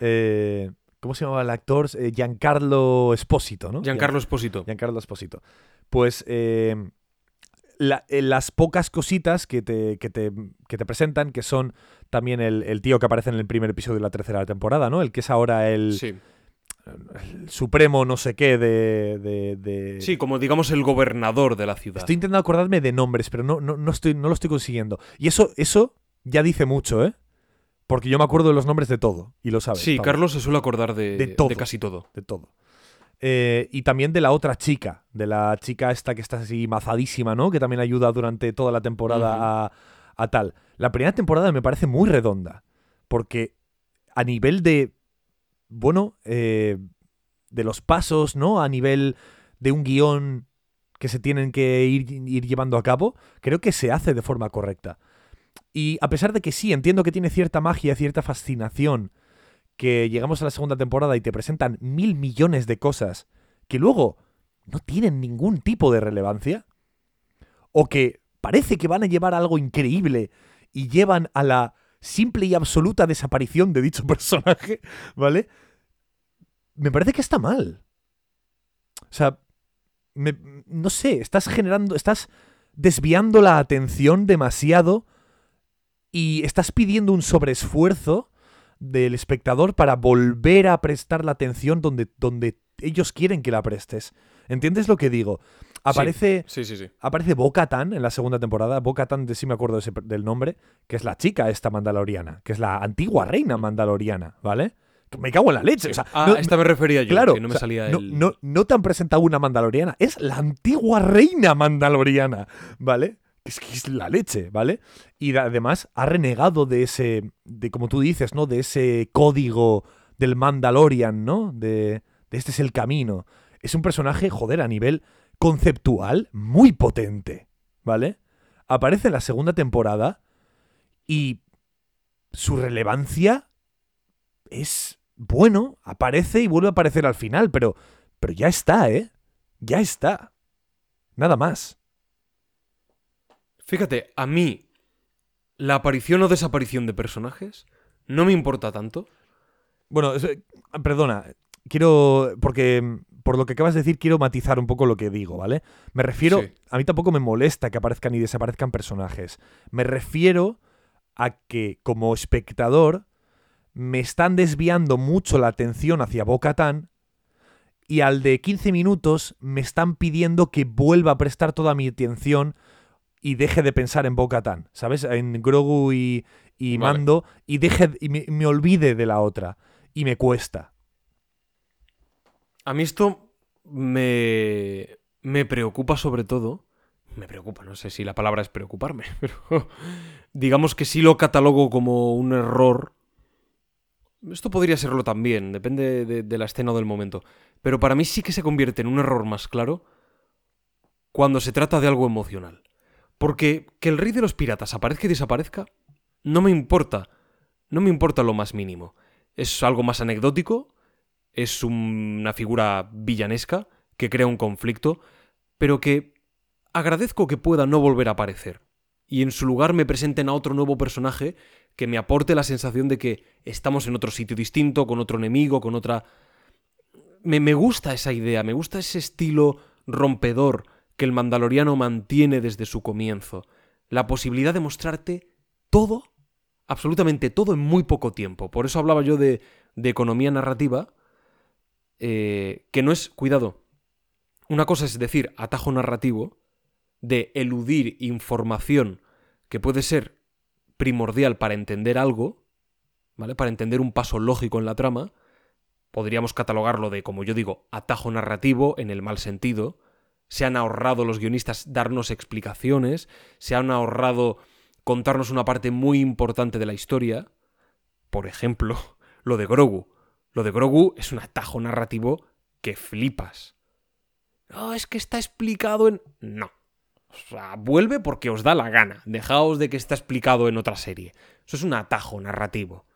Eh, ¿Cómo se llamaba el actor? Eh, Giancarlo Espósito, ¿no? Giancarlo Esposito. Giancarlo Esposito. Pues la- las pocas cositas que te, que te, que te presentan, que son también el, el tío que aparece en el primer episodio de la tercera temporada, ¿no? El que es ahora el, Sí. El supremo no sé qué de... de- de- Sí, como digamos el gobernador de la ciudad. Estoy intentando acordarme de nombres, pero no, no, no, estoy, no lo estoy consiguiendo. Y eso, eso ya dice mucho, ¿eh? Porque yo me acuerdo de los nombres de todo, y lo sabes. Sí, Pablo. Carlos se suele acordar de, De todo. casi todo. de todo. Eh, y también de la otra chica, de la chica esta que está así mazadísima, ¿no? Que también ayuda durante toda la temporada a, a tal. La primera temporada me parece muy redonda, porque a nivel de, bueno, eh, de los pasos, ¿no? A nivel de un guion que se tienen que ir, llevando a cabo, creo que se hace de forma correcta. Y a pesar de que sí, entiendo que tiene cierta magia, cierta fascinación, que llegamos a la segunda temporada y te presentan mil millones de cosas que luego no tienen ningún tipo de relevancia, o que parece que van a llevar algo increíble y llevan a la simple y absoluta desaparición de dicho *laughs* personaje, ¿vale? Me parece que está mal. O sea, me- no sé, estás generando, estás desviando la atención demasiado y estás pidiendo un sobreesfuerzo del espectador para volver a prestar la atención donde, donde ellos quieren que la prestes. ¿Entiendes lo que digo? Aparece, Sí, sí, sí. aparece Bo-Katan en la segunda temporada. Bo-Katan, de sí me acuerdo de ese- del nombre, que es la chica esta mandaloriana, que es la antigua reina mandaloriana, ¿vale? Me cago en la leche. o sea, ah, no- esta me refería yo, Claro, que no me o sea, salía no, el... no, no te han presentado una mandaloriana, es la antigua reina mandaloriana, ¿vale? Es que es la leche, ¿vale? Y además ha renegado de ese, de como tú dices, ¿no? De ese código del Mandalorian, ¿no? De, de este es el camino. Es un personaje, joder, a nivel conceptual muy potente, ¿vale? Aparece en la segunda temporada y su relevancia es bueno, aparece y vuelve a aparecer al final, pero, pero ya está, ¿eh? Ya está. Nada más. Fíjate, a mí la aparición o desaparición de personajes no me importa tanto. Bueno, perdona, quiero, porque por lo que acabas de decir, quiero matizar un poco lo que digo, ¿vale? Me refiero, Sí. a mí tampoco me molesta que aparezcan y desaparezcan personajes. Me refiero a que como espectador me están desviando mucho la atención hacia Bo-Katan y al de 15 minutos me están pidiendo que vuelva a prestar toda mi atención y deje de pensar en Bo-Katan, ¿sabes? En Grogu y, y Vale. Mando y deje y me, me olvide de la otra y me cuesta. A mí esto me, me preocupa sobre todo. Me preocupa, no sé si la palabra es preocuparme, *laughs* pero digamos que sí lo catalogo como un error. Esto podría serlo también, depende de, de la escena o del momento. Pero para mí sí que se convierte en un error más claro cuando se trata de algo emocional. Porque que el rey de los piratas aparezca y desaparezca, no me importa. No me importa lo más mínimo. Es algo más anecdótico, es una figura villanesca que crea un conflicto, pero que agradezco que pueda no volver a aparecer. Y en su lugar me presenten a otro nuevo personaje que me aporte la sensación de que estamos en otro sitio distinto, con otro enemigo, con otra... Me, me gusta esa idea, me gusta ese estilo rompedor que el mandaloriano mantiene desde su comienzo. La posibilidad de mostrarte todo, absolutamente todo en muy poco tiempo. Por eso hablaba yo de, de economía narrativa, eh, que no es, cuidado, una cosa es decir atajo narrativo, de eludir información que puede ser primordial para entender algo, ¿vale? Para entender un paso lógico en la trama, podríamos catalogarlo de, como yo digo, atajo narrativo en el mal sentido. Se han ahorrado los guionistas darnos explicaciones, se han ahorrado contarnos una parte muy importante de la historia. Por ejemplo, *laughs* lo de Grogu. Lo de Grogu es un atajo narrativo que flipas. No, es que está explicado en... No. O sea, vuelve porque os da la gana. Dejaos de que está explicado en otra serie. Eso es un atajo narrativo.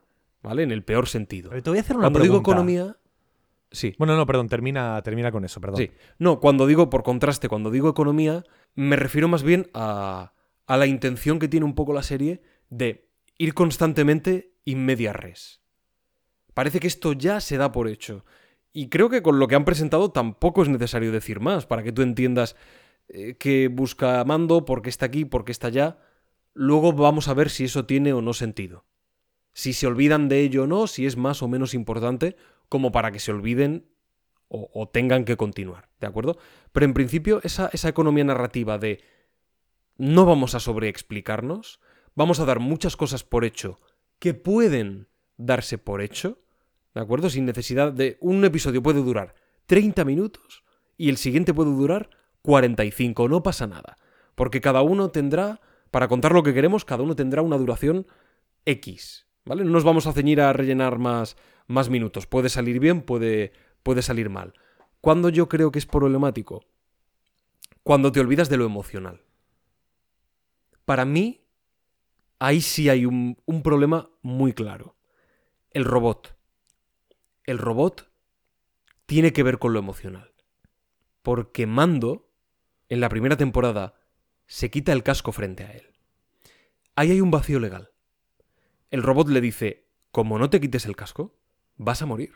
¿Vale? En el peor sentido. Pero te voy a hacer una Cuando digo economía... Sí. Bueno, no, perdón, termina, termina con eso, perdón. Sí. No, cuando digo, por contraste, cuando digo economía, me refiero más bien a, a la intención que tiene un poco la serie de ir constantemente in media res. Parece que esto ya se da por hecho. Y creo que con lo que han presentado tampoco es necesario decir más, para que tú entiendas eh, que busca mando, por qué está aquí, por qué está allá. Luego vamos a ver si eso tiene o no sentido. Si se olvidan de ello o no, si es más o menos importante, como para que se olviden o, o tengan que continuar, ¿de acuerdo? Pero en principio, esa, esa economía narrativa de no vamos a sobreexplicarnos, vamos a dar muchas cosas por hecho que pueden darse por hecho, ¿de acuerdo? Sin necesidad de... Un episodio puede durar 30 minutos y el siguiente puede durar 45, no pasa nada. Porque cada uno tendrá, para contar lo que queremos, cada uno tendrá una duración X, ¿vale? No nos vamos a ceñir a rellenar más, más minutos. Puede salir bien, puede, puede salir mal. ¿Cuándo yo creo que es problemático? Cuando te olvidas de lo emocional. Para mí, ahí sí hay un, un problema muy claro. El robot. El robot tiene que ver con lo emocional. Porque Mando, en la primera temporada, se quita el casco frente a él. Ahí hay un vacío legal. El robot le dice, como no te quites el casco, vas a morir.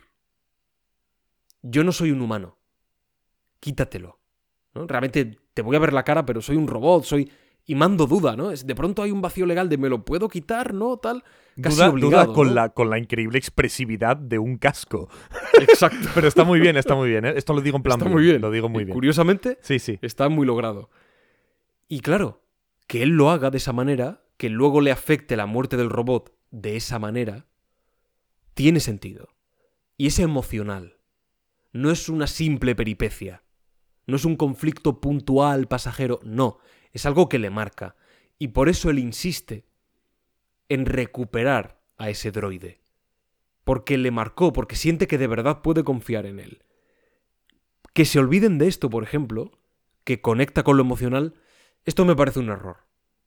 Yo no soy un humano. Quítatelo. ¿no? Realmente te voy a ver la cara, pero soy un robot, soy... Y mando duda, ¿no? Es, de pronto hay un vacío legal de me lo puedo quitar, ¿no? Tal. Casi duda, obligado, duda con, ¿no? la, con la increíble expresividad de un casco. Exacto. *laughs* Pero está muy bien, está muy bien. ¿eh? Esto lo digo en plan. Está muy bien. Lo digo muy bien. Curiosamente, Sí, sí. está muy logrado. Y claro, que él lo haga de esa manera, que luego le afecte la muerte del robot de esa manera, tiene sentido. Y es emocional. No es una simple peripecia. No es un conflicto puntual, pasajero. No, es algo que le marca. Y por eso él insiste en recuperar a ese droide. Porque le marcó, porque siente que de verdad puede confiar en él. Que se olviden de esto, por ejemplo, que conecta con lo emocional, esto me parece un error.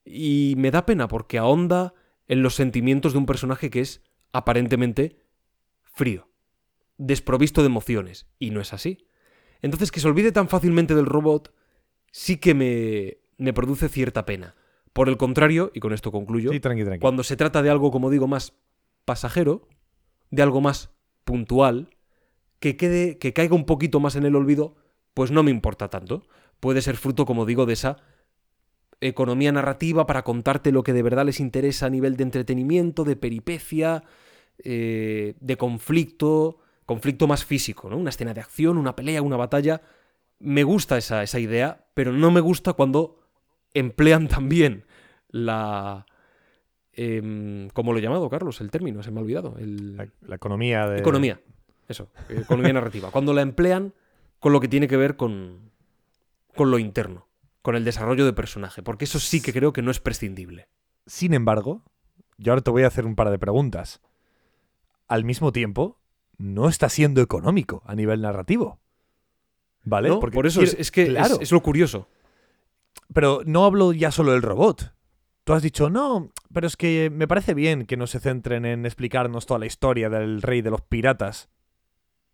Y me da pena porque ahonda en los sentimientos de un personaje que es aparentemente frío, desprovisto de emociones, y no es así. Entonces que se olvide tan fácilmente del robot sí que me, me produce cierta pena. Por el contrario, y con esto concluyo, Sí, tranqui, tranqui. cuando se trata de algo, como digo, más pasajero, de algo más puntual, que quede, que caiga un poquito más en el olvido, pues no me importa tanto. Puede ser fruto, como digo, de esa economía narrativa para contarte lo que de verdad les interesa a nivel de entretenimiento, de peripecia, eh, de conflicto, conflicto más físico, ¿no? Una escena de acción, una pelea, una batalla. Me gusta esa, esa idea, pero no me gusta cuando emplean también la... em, ¿Cómo lo he llamado, Carlos? El término, se me ha olvidado. El... La, la economía de. Economía. Eso, economía narrativa. Cuando la emplean con lo que tiene que ver con, con lo interno, con el desarrollo de personaje, porque eso sí que creo que no es prescindible. Sin embargo, yo ahora te voy a hacer un par de preguntas. Al mismo tiempo, no está siendo económico a nivel narrativo. ¿Vale? ¿no? Porque Por eso es, quiero- es que es, lo curioso. Pero no hablo ya solo del robot. Tú has dicho, no, pero es que me parece bien que no se centren en explicarnos toda la historia del rey de los piratas.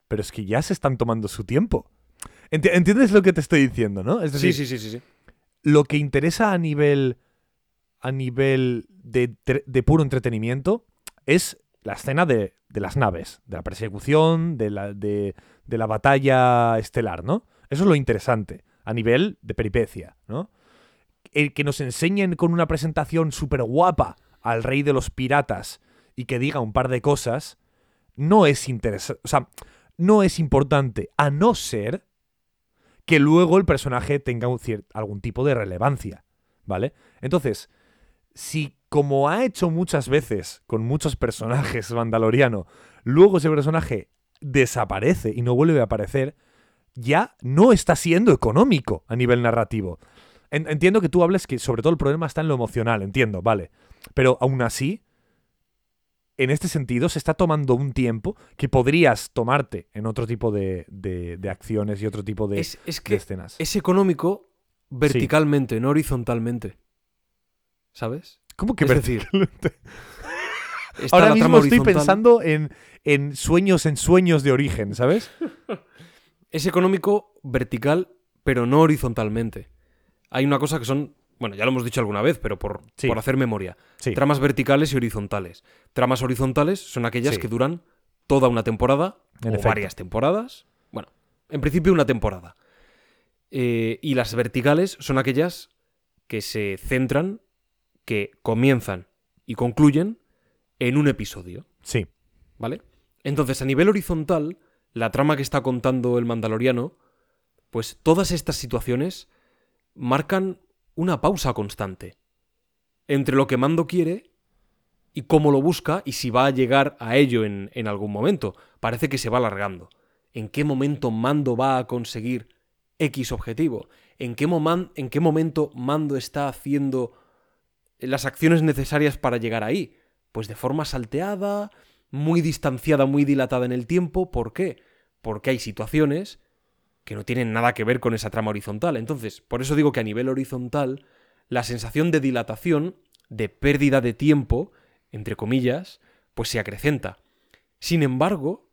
Pero es que ya se están tomando su tiempo. Enti- ¿Entiendes lo que te estoy diciendo, no? Es Sí, decir, sí, sí, sí, sí. lo que interesa a nivel a nivel de, de puro entretenimiento es la escena de, de las naves, de la persecución, de la, de, de la batalla estelar, ¿no? Eso es lo interesante, a nivel de peripecia, ¿no? El que nos enseñen con una presentación súper guapa al rey de los piratas y que diga un par de cosas, no es interesante, o sea, no es importante, a no ser que luego el personaje tenga algún tipo de relevancia, ¿vale? Entonces, si como ha hecho muchas veces con muchos personajes *laughs* Mandaloriano, luego ese personaje desaparece y no vuelve a aparecer, ya no está siendo económico a nivel narrativo. En- entiendo que tú hables que sobre todo el problema está en lo emocional, entiendo, vale. Pero aún así, en este sentido, se está tomando un tiempo que podrías tomarte en otro tipo de, de- de acciones y otro tipo de, Es, es de que escenas. es económico verticalmente, no horizontalmente. ¿Sabsabes? ¿Cómo que es vertical? decir, *laughs* Ahora mismo estoy pensando en, en sueños en sueños de origen, ¿sabes? *laughs* Es económico vertical, pero no horizontalmente. Hay una cosa que son, bueno, ya lo hemos dicho alguna vez, pero por, Sí. por hacer memoria. Sí. Tramas verticales y horizontales. Tramas horizontales son aquellas Sí. que duran toda una temporada En o efecto. varias temporadas. Bueno, en principio una temporada. Eh, y las verticales son aquellas que se centran, que comienzan y concluyen en un episodio. Sí. ¿Vale? Entonces, a nivel horizontal, la trama que está contando el Mandaloriano, pues todas estas situaciones marcan una pausa constante entre lo que Mando quiere y cómo lo busca y si va a llegar a ello en, algún momento. Parece que se va alargando. ¿En qué momento Mando va a conseguir X objetivo? ¿En qué, en qué momento Mando está haciendo las acciones necesarias para llegar ahí? Pues de forma salteada, muy distanciada, muy dilatada en el tiempo. ¿Por qué? Porque hay situaciones que no tienen nada que ver con esa trama horizontal. Entonces, por eso digo que a nivel horizontal, la sensación de dilatación, de pérdida de tiempo, entre comillas, pues se acrecenta. Sin embargo,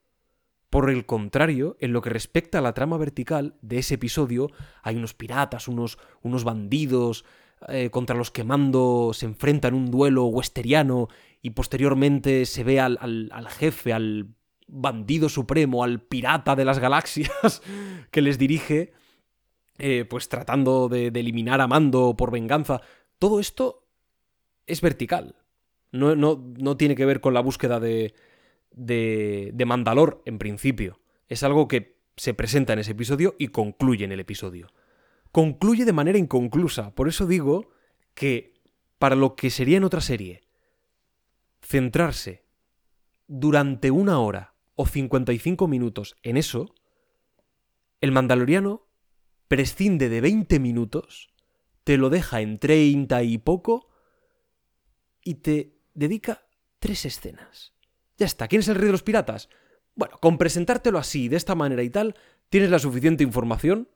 por el contrario, en lo que respecta a la trama vertical de ese episodio, hay unos piratas, unos, unos bandidos eh, contra los que Mando se enfrenta en un duelo westeriano y posteriormente se ve al, al- jefe, al bandido supremo, al pirata de las galaxias *laughs* que les dirige, eh, pues tratando de, de eliminar a Mando por venganza. Todo esto es vertical. No, no, no tiene que ver con la búsqueda de, de, de Mandalor, en principio. Es algo que se presenta en ese episodio y concluye en el episodio. Concluye de manera inconclusa. Por eso digo que para lo que sería en otra serie, centrarse durante una hora o 55 minutos en eso, el mandaloriano prescinde de 20 minutos, te lo deja en 30 y poco y te dedica tres escenas. Ya está, ¿quién es el rey de los piratas? Bueno, con presentártelo así, de esta manera y tal, tienes la suficiente información,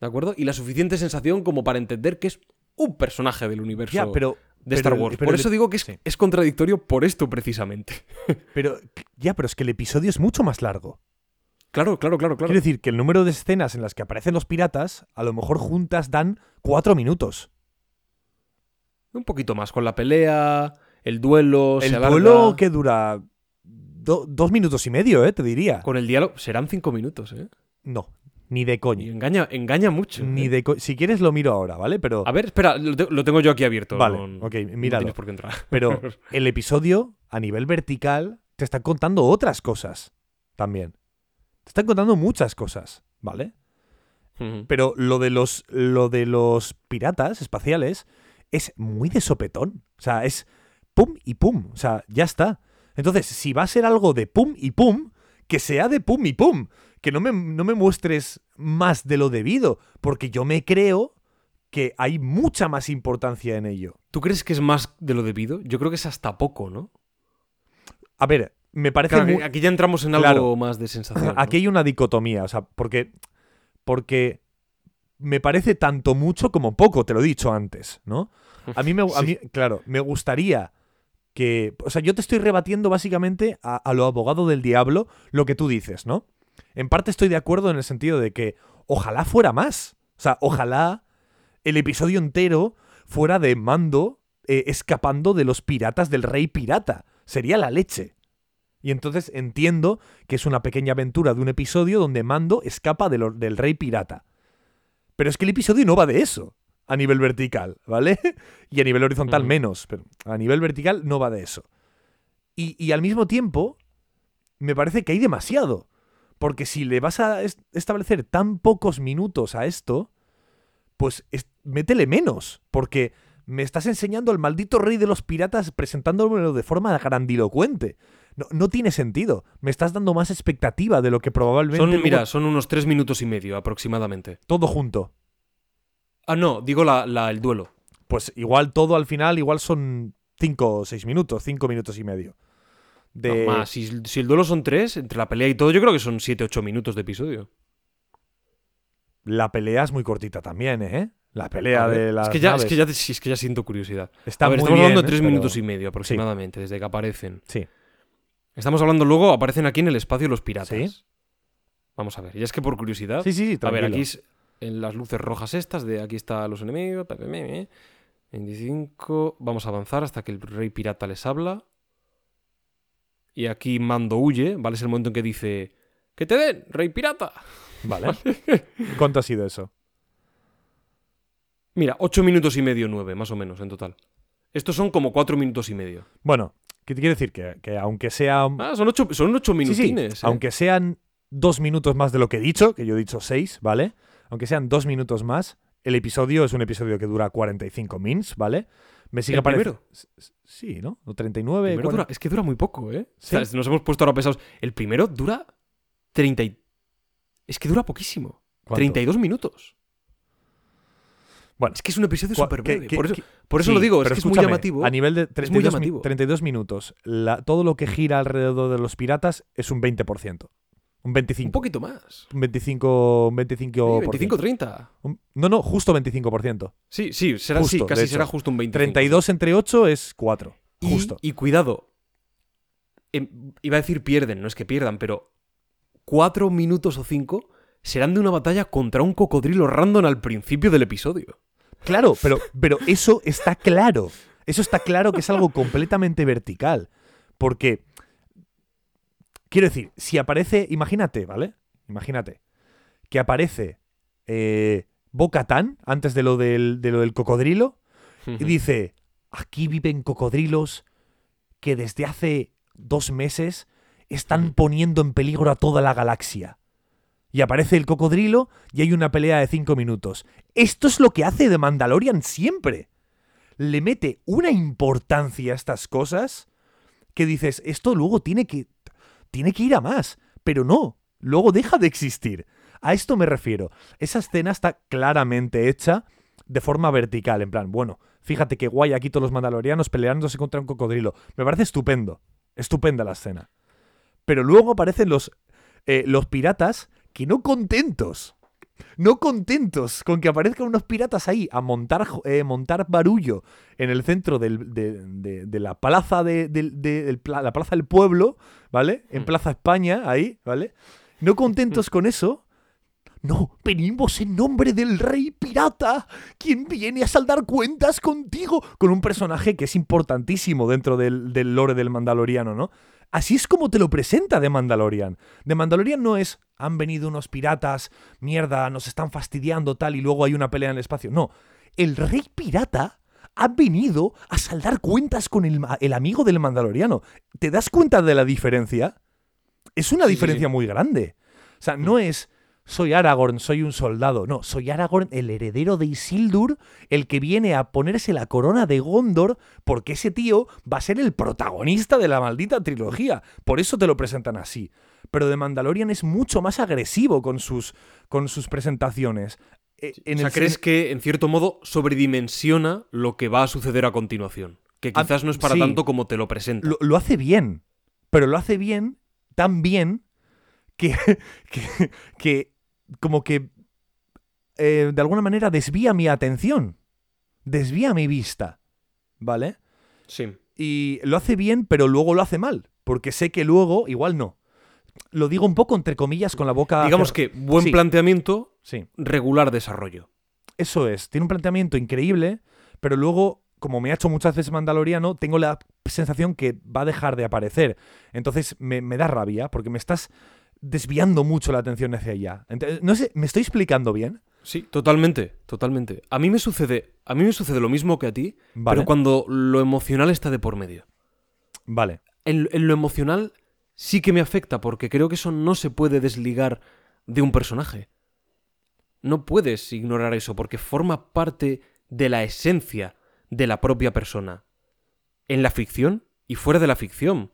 ¿de acuerdo? Y la suficiente sensación como para entender que es un personaje del universo Ya, pero. De Star Wars. pero por eso digo que es, sí. es contradictorio por esto precisamente. *laughs* Pero, ya, pero es que el episodio es mucho más largo. Claro, claro, claro, claro. Quiero decir que el número de escenas en las que aparecen los piratas, a lo mejor juntas dan cuatro minutos. Un poquito más, con la pelea, el duelo, el duelo que dura do- dos minutos y medio, ¿eh? Te diría. Con el diálogo serán cinco minutos, ¿eh? No, ni de Y coña. engaña, engaña mucho. Ni ¿eh? de co- Si quieres lo miro ahora, ¿vale? Pero, A ver, espera, lo, te- lo tengo yo aquí abierto. Vale, no- ok, no míralo. tienes por qué entrar. pero *laughs* el episodio, a nivel vertical, te están contando otras cosas también. Te están contando muchas cosas, ¿vale? Pero lo de los, lo de los piratas espaciales es muy de sopetón. O sea, es pum y pum. O sea, ya está. Entonces, si va a ser algo de pum y pum, que sea de pum y pum. Que no me, no me muestres más de lo debido. Porque yo me creo que hay mucha más importancia en ello. ¿Tú crees que es más de lo debido? Yo creo que es hasta poco, ¿no? A ver, me parece Claro, muy- aquí- ya entramos en algo más de sensación. ¿no? Aquí hay una dicotomía, o sea, porque, porque me parece tanto mucho como poco, te lo he dicho antes, ¿no? A mí, me, a *laughs* Sí. mí claro, me gustaría que, o sea, yo te estoy rebatiendo básicamente a, a lo abogado del diablo lo que tú dices, ¿no? En parte estoy de acuerdo en el sentido de que ojalá fuera más, o sea, ojalá el episodio entero fuera de Mando eh, escapando de los piratas del rey pirata, sería la leche. Y entonces entiendo que es una pequeña aventura de un episodio donde Mando escapa de lo- del rey pirata. Pero es que el episodio no va de eso, a nivel vertical, ¿vale? *laughs* Y a nivel horizontal menos, pero a nivel vertical no va de eso. Y, y al mismo tiempo, me parece que hay demasiado. Porque si le vas a es- establecer tan pocos minutos a esto, pues es- métele menos. Porque me estás enseñando al maldito rey de los piratas presentándomelo de forma grandilocuente. No, no tiene sentido. Me estás dando más expectativa de lo que probablemente. Son, luego- mira, son unos tres minutos y medio aproximadamente. Todo junto. Ah, no, digo la, la- el duelo. Pues igual todo al final, igual son cinco o seis minutos, cinco minutos y medio. De... No, más, si, si el duelo son tres, entre la pelea y todo, yo creo que son siete, ocho minutos de episodio. La pelea es muy cortita también, ¿eh? La pelea ver, de las es que ya, es que ya, sí, es que ya siento curiosidad. Está a ver, muy estamos hablando de tres ¿eh? Pero- minutos y medio aproximadamente, desde que aparecen. Sí. Estamos hablando luego, aparecen aquí en el espacio los piratas. Sí. Vamos a ver, y es que por curiosidad. Sí, sí, sí, a ver, aquí es en las luces rojas estas, de aquí están los enemigos. pe, pe, pe, pe. 25. Vamos a avanzar hasta que el rey pirata les habla. Y aquí Mando huye, ¿vale? Es el momento en que dice: ¡Que te den, rey pirata! *laughs* Vale. *laughs* ¿Cuánto ha sido eso? Mira, 8 minutos y medio, 9, más o menos en total. Estos son como 4 minutos y medio. Bueno, ¿qué te quiere decir? Que, que aunque sea... Ah, son 8 son ocho Sí, sí, minutines. ¿eh? aunque sean dos minutos más de lo que he dicho, que yo he dicho seis, ¿vale? Aunque sean dos minutos más, el episodio es un episodio que dura 45 mins, ¿vale? Me sigue s- Sí, ¿no? O 39, Primero 40. dura- es que dura muy poco, ¿eh? Sí. O sea, nos hemos puesto ahora pesados. El primero dura 30 y... Es que dura poquísimo. ¿Cuánto? 32 minutos. Bueno, Es que es un episodio súper breve. que- Por eso, que- por eso sí, lo digo, es que es muy llamativo. A nivel de 32, mi- llamativo. 32 minutos, la- todo lo que gira alrededor de los piratas es un 20%. Un 25. Un poquito más. Un 25, un 25, Sí, 25, 30. Un- No, no, justo 25%. Sí, sí, será, Justo, sí, casi hecho. será justo un 25. 32 entre 8 es 4. Y- Justo. Y, cuidado. em, iba a decir pierden, no es que pierdan, pero 4 minutos o 5 serán de una batalla contra un cocodrilo random al principio del episodio. Claro, pero, pero eso está claro. Eso está claro que es algo completamente vertical. Porque, quiero decir, si aparece, imagínate, ¿vale? Imagínate que aparece eh, Bo-Katan antes de lo del, de lo del cocodrilo y dice, aquí viven cocodrilos que desde hace dos meses están poniendo en peligro a toda la galaxia. Y aparece el cocodrilo y hay una pelea de cinco minutos. Esto es lo que hace de Mandalorian siempre. Le mete una importancia a estas cosas que dices, esto luego tiene que, tiene que ir a más. Pero no, luego deja de existir. A esto me refiero. Esa escena está claramente hecha de forma vertical, en plan, bueno, fíjate qué guay aquí todos los mandalorianos peleándose contra un cocodrilo. Me parece estupendo. Estupenda la escena. Pero luego aparecen los, eh, los piratas que no contentos. No contentos con que aparezcan unos piratas ahí a montar, eh, montar barullo en el centro del- de, de- de la plaza de, la plaza del pueblo, ¿vale? En Mm. Plaza España, ahí, ¿vale? No contentos *laughs* con eso. No, venimos en nombre del rey pirata, quien viene a saldar cuentas contigo, con un personaje que es importantísimo dentro del, del lore del Mandaloriano, ¿no? Así es como te lo presenta de Mandalorian. De Mandalorian no es, han venido unos piratas, mierda, nos están fastidiando tal y luego hay una pelea en el espacio. No, el rey pirata ha venido a saldar cuentas con el, amigo del Mandaloriano. ¿Te das cuenta de la diferencia? Es una sí, diferencia sí. muy grande. O sea, no es soy Aragorn, soy un soldado. No, soy Aragorn, el heredero de Isildur, el que viene a ponerse la corona de Gondor, porque ese tío va a ser el protagonista de la maldita trilogía. Por eso te lo presentan así. Pero de Mandalorian es mucho más agresivo con sus, con sus presentaciones. En o sea, ¿crees que en cierto modo sobredimensiona lo que va a suceder a continuación? Que quizás no es para sí. tanto como te lo presenta. lo, lo hace bien, pero lo hace bien, tan bien, que, *laughs* que, que como que eh, de alguna manera desvía mi atención, desvía mi vista, ¿vale? Sí. Y lo hace bien, pero luego lo hace mal, porque sé que luego igual no. Lo digo un poco entre comillas con la boca... Digamos que buen Sí. planteamiento, Sí, regular desarrollo. eso es, tiene un planteamiento increíble, pero luego, como me ha hecho muchas veces Mandaloriano, tengo la sensación que va a dejar de aparecer. Entonces me, me da rabia, porque me estás desviando mucho la atención hacia allá. Entonces, no sé, ¿me estoy explicando bien? Sí, totalmente, totalmente. A mí me sucede, a mí me sucede lo mismo que a ti, Vale. pero cuando lo emocional está de por medio. Vale. En, en lo emocional sí que me afecta porque creo que eso no se puede desligar de un personaje. No puedes ignorar eso porque forma parte de la esencia de la propia persona. En la ficción y fuera de la ficción.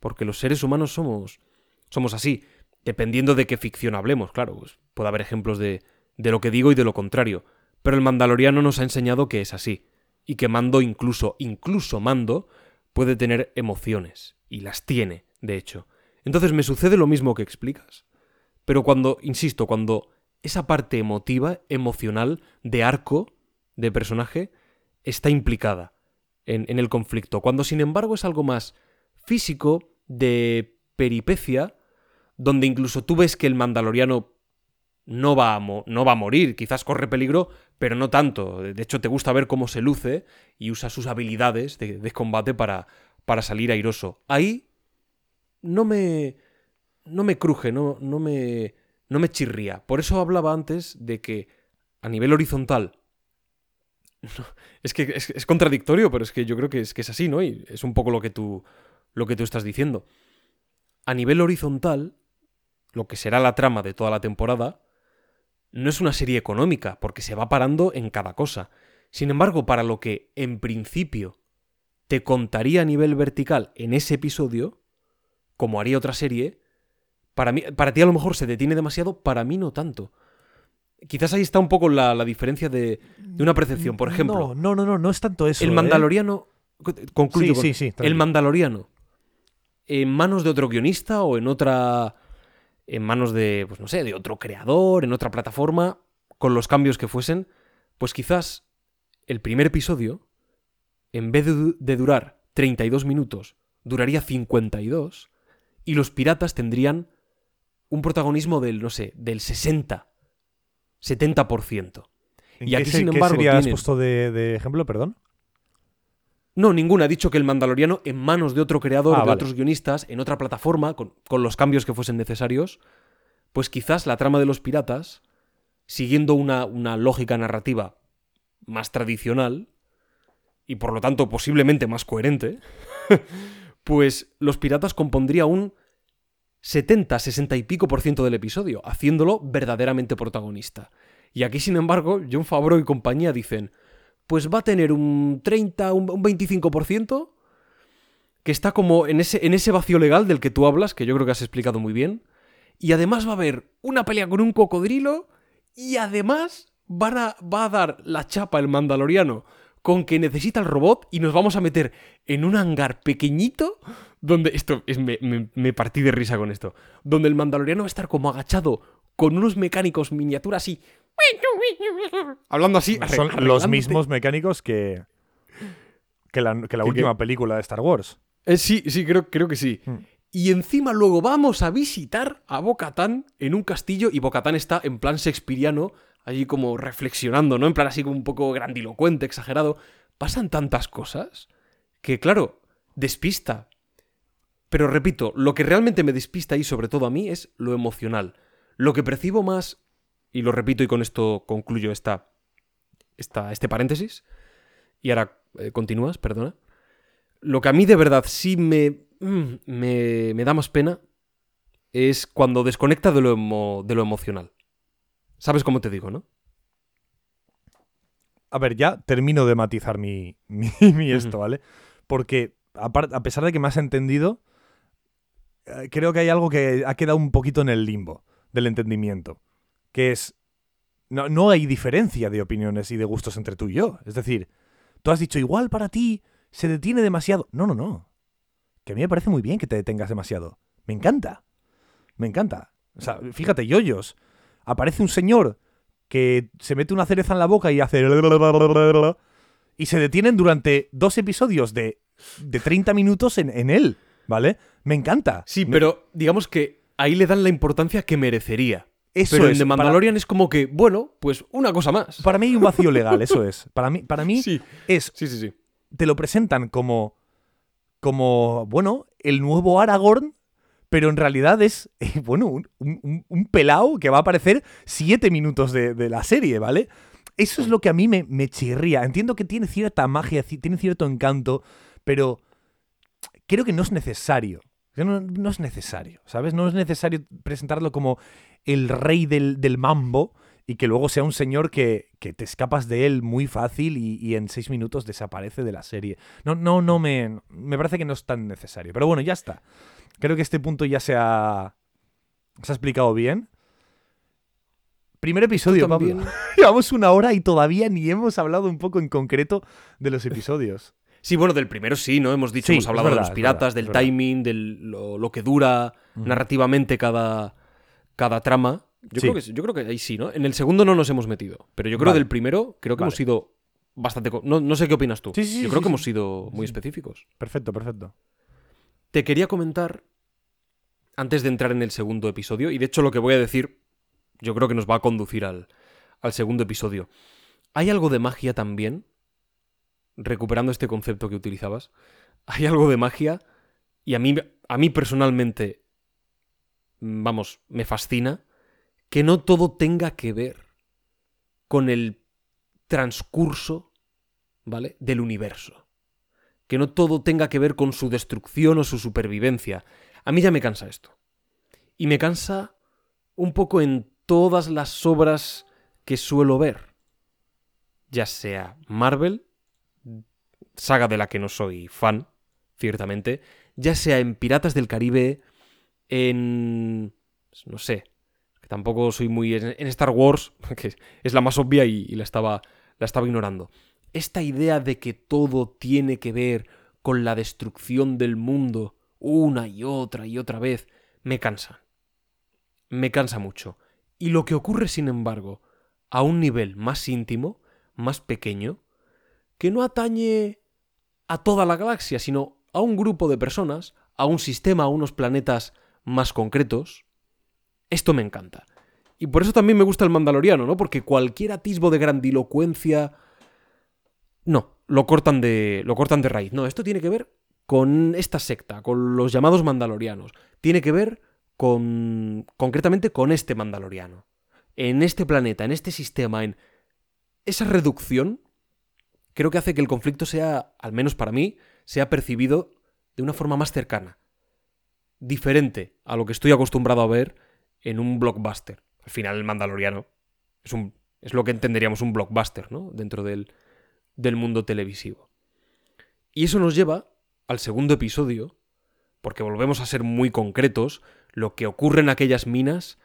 Porque los seres humanos somos. somos así. Dependiendo de qué ficción hablemos, claro. Pues puede haber ejemplos de, de lo que digo y de lo contrario. Pero el Mandaloriano nos ha enseñado que es así. Y que Mando, incluso, incluso Mando, puede tener emociones. Y las tiene, de hecho. Entonces me sucede lo mismo que explicas. Pero cuando, insisto, cuando esa parte emotiva, emocional, de arco, de personaje, está implicada en, en el conflicto. Cuando, sin embargo, es algo más físico, de peripecia, donde incluso tú ves que el mandaloriano no va, a no va a morir, quizás corre peligro, pero no tanto. De hecho, te gusta ver cómo se luce y usa sus habilidades de, combate para, para salir airoso. Ahí no me. no me cruje, no, no me. no me chirría. Por eso hablaba antes de que a nivel horizontal. *laughs* es que es, es contradictorio, pero es que yo creo que es, que es así, ¿no? Y es un poco lo que tú. lo que tú estás diciendo. A nivel horizontal, lo que será la trama de toda la temporada, no es una serie económica, porque se va parando en cada cosa. Sin embargo, para lo que en principio te contaría a nivel vertical en ese episodio, como haría otra serie, para, mí, para ti a lo mejor se detiene demasiado, para mí no tanto. Quizás ahí está un poco la, la diferencia de, de una percepción. Por ejemplo, No, no, no, no, no es tanto eso. el ¿eh? Mandaloriano. Concluyo. Sí, con- sí, sí. el. Mandaloriano. En manos de otro guionista o en otra. En manos de. Pues no sé, de otro creador, en otra plataforma, con los cambios que fuesen. Pues quizás el primer episodio, en vez de, de durar 32 minutos, duraría 52. Y los piratas tendrían un protagonismo del, no sé, del 60. 70%. ¿En y qué aquí, sin qué embargo, has tienen- puesto de, de ejemplo, perdón? No, ninguna. Ha dicho que el Mandaloriano, en manos de otro creador, Ah, de vale. otros guionistas, en otra plataforma, con, con los cambios que fuesen necesarios, pues quizás la trama de los piratas, siguiendo una, una lógica narrativa más tradicional, y por lo tanto posiblemente más coherente, *laughs* pues los piratas compondría un 70, 60 y pico por ciento del episodio, haciéndolo verdaderamente protagonista. Y aquí, sin embargo, John Favreau y compañía dicen, pues va a tener un 30, un, un 25%, que está como en ese, en ese vacío legal del que tú hablas, que yo creo que has explicado muy bien. Y además va a haber una pelea con un cocodrilo, y además a, va a dar la chapa el mandaloriano con que necesita el robot y nos vamos a meter en un hangar pequeñito donde esto es, me, me- me partí de risa con esto donde el mandaloriano va a estar como agachado con unos mecánicos miniatura así hablando así Son los mismos mecánicos que, que la, que la ¿Que última película de Star Wars. Eh, sí, sí, creo, creo que sí. Hmm. Y encima luego vamos a visitar a Bocatán en un castillo y Bocatán está en plan shakespeariano, allí como reflexionando, ¿no? En plan así como un poco grandilocuente, exagerado. Pasan tantas cosas que, claro, despista. Pero repito, lo que realmente me despista y sobre todo a mí es lo emocional. Lo que percibo más, y lo repito y con esto concluyo esta, esta, este paréntesis, y ahora eh, continúas, perdona. Lo que a mí de verdad sí me, mm, me, me da más pena es cuando desconecta de lo, emo- de lo emocional. ¿Sabes cómo te digo, no? A ver, ya termino de matizar mi, mi, *laughs* mi esto. ¿vale? Porque apar- a pesar de que me has entendido, eh, creo que hay algo que ha quedado un poquito en el limbo del entendimiento. Que es, no, no hay diferencia de opiniones y de gustos entre tú y yo. Es decir, tú has dicho, igual para ti se detiene demasiado. No, no, no. Que a mí me parece muy bien que te detengas demasiado. Me encanta. Me encanta. O sea, fíjate, yoyos. Aparece un señor que se mete una cereza en la boca y hace... Y se detienen durante dos episodios de, de 30 minutos en, en él, ¿vale? Me encanta. Sí, pero digamos que ahí le dan la importancia que merecería. Eso pero es, en The para- Mandalorian es como que, bueno, pues una cosa más. Para, mí hay un vacío legal, eso es. *laughs* Para mí, para mí Sí, es... sí, sí, sí. Te lo presentan como... Como, bueno, el nuevo Aragorn, pero en realidad es, *laughs* eh, bueno, un, un, un pelao que va a aparecer siete minutos de, de la serie, ¿vale? Eso es lo que a mí me, me chirría. Entiendo que tiene cierta magia, tiene cierto encanto, pero creo que no es necesario. No, no es necesario, ¿sabes? No es necesario presentarlo como el rey del, del mambo y que luego sea un señor que, que te escapas de él muy fácil y, y en seis minutos desaparece de la serie. No, no, no me. Me parece que no es tan necesario. Pero bueno, ya está. Creo que este punto ya se ha. Se ha explicado bien. Primer episodio, Pablo. *laughs* Llevamos una hora y todavía ni hemos hablado un poco en concreto de los episodios. Sí, bueno, del primero sí, ¿no? Hemos dicho, Sí, hemos hablado verdad, de los piratas, verdad, del timing, de lo, lo que dura narrativamente cada, cada trama. Yo, Sí. creo que, sí, yo creo que ahí sí, ¿no? En el segundo no nos hemos metido, pero yo creo Vale. del primero creo que Vale. hemos sido bastante... No, no sé qué opinas tú. Sí, yo creo que hemos sido muy específicos. Perfecto, perfecto. Te quería comentar, antes de entrar en el segundo episodio, y de hecho lo que voy a decir yo creo que nos va a conducir al, al segundo episodio. ¿Hay algo de magia también? Recuperando este concepto que utilizabas. Hay algo de magia y a mí, a mí personalmente, vamos, me fascina que no todo tenga que ver con el transcurso, ¿vale? Del universo que no todo tenga que ver con su destrucción o su supervivencia. A mí ya me cansa esto. Y me cansa un poco en todas las obras que suelo ver. Ya sea Marvel, saga de la que no soy fan, ciertamente, ya sea en Piratas del Caribe, en... no sé, que tampoco soy muy... en Star Wars, *laughs* que es la más obvia y, y la, estaba, la estaba ignorando esta idea de que todo tiene que ver con la destrucción del mundo una y otra y otra vez, me cansa. Me cansa mucho. Y lo que ocurre, sin embargo, a un nivel más íntimo, más pequeño, que no atañe a toda la galaxia, sino a un grupo de personas, a un sistema, a unos planetas más concretos, esto me encanta. Y por eso también me gusta el Mandaloriano, ¿no? Porque cualquier atisbo de grandilocuencia no, lo cortan de. lo cortan de raíz. No, esto tiene que ver con esta secta, con los llamados mandalorianos. Tiene que ver con. concretamente con este mandaloriano. En este planeta, en este sistema, en. Esa reducción. Creo que hace que el conflicto sea, al menos para mí, sea percibido de una forma más cercana. Diferente a lo que estoy acostumbrado a ver en un blockbuster. Al final, el mandaloriano es lo que entenderíamos un blockbuster, ¿no? Dentro del del mundo televisivo. Y eso nos lleva al segundo episodio, porque volvemos a ser muy concretos, lo que ocurre en aquellas minas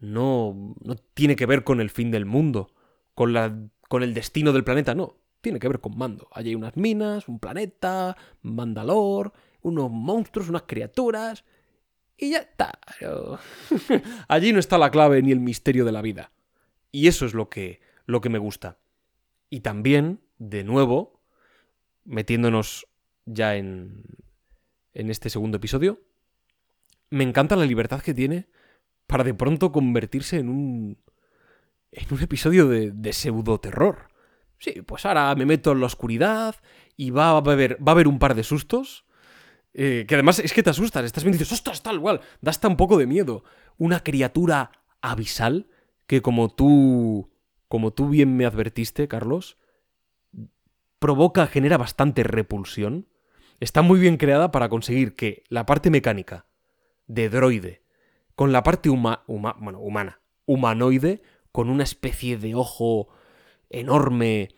no, no tiene que ver con el fin del mundo, con, la, con el destino del planeta, no, tiene que ver con mando. Allí hay unas minas, un planeta, Mandalor, unos monstruos, unas criaturas, y ya está. *laughs* Allí no está la clave ni el misterio de la vida. Y eso es lo que, lo que me gusta. Y también, de nuevo, metiéndonos ya en, en este segundo episodio, me encanta la libertad que tiene para de pronto convertirse en un. en un episodio de, de pseudo-terror. Sí, pues ahora me meto en la oscuridad y va a haber, va a haber un par de sustos. Eh, que además es que te asustas, estás viendo y dices, ostras, tal igual, da hasta un poco de miedo. Una criatura abisal que como tú como tú bien me advertiste, Carlos, provoca, genera bastante repulsión. Está muy bien creada para conseguir que la parte mecánica de droide con la parte huma- bueno, humana, humanoide, con una especie de ojo enorme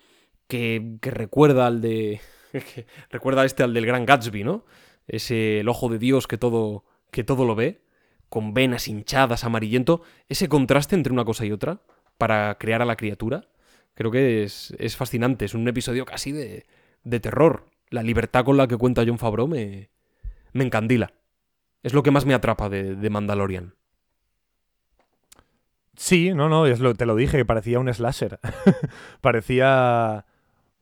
que, que recuerda al de... *laughs* que recuerda este al del Gran Gatsby, ¿no? Ese el ojo de Dios que todo, que todo lo ve, con venas hinchadas, amarillento, ese contraste entre una cosa y otra para crear a la criatura, creo que es, es fascinante. Es un episodio casi de, de terror. La libertad con la que cuenta John Favreau me, me encandila. Es lo que más me atrapa de, de Mandalorian. Sí, no, no, es lo, te lo dije, que parecía un slasher. *laughs* parecía,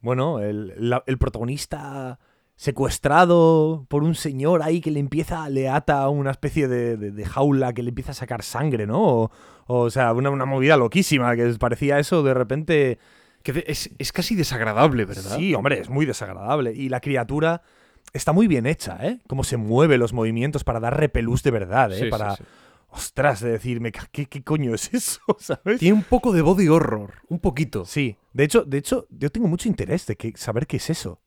bueno, el, el protagonista secuestrado por un señor ahí que le empieza, le ata a una especie de, de- de jaula que le empieza a sacar sangre, ¿no? O, o sea, una, una movida loquísima, que parecía eso de repente... Que es, es casi desagradable, ¿verdad? Sí, hombre, es muy desagradable. Y la criatura está muy bien hecha, ¿eh? Cómo se mueve los movimientos para dar repelús de verdad, ¿eh? Sí, sí, para, sí. ostras, de decirme, ¿qué, ¿qué coño es eso? *laughs* ¿Sabes? Tiene un poco de body horror, un poquito. Sí, de hecho, de hecho, yo tengo mucho interés de que, saber qué es eso.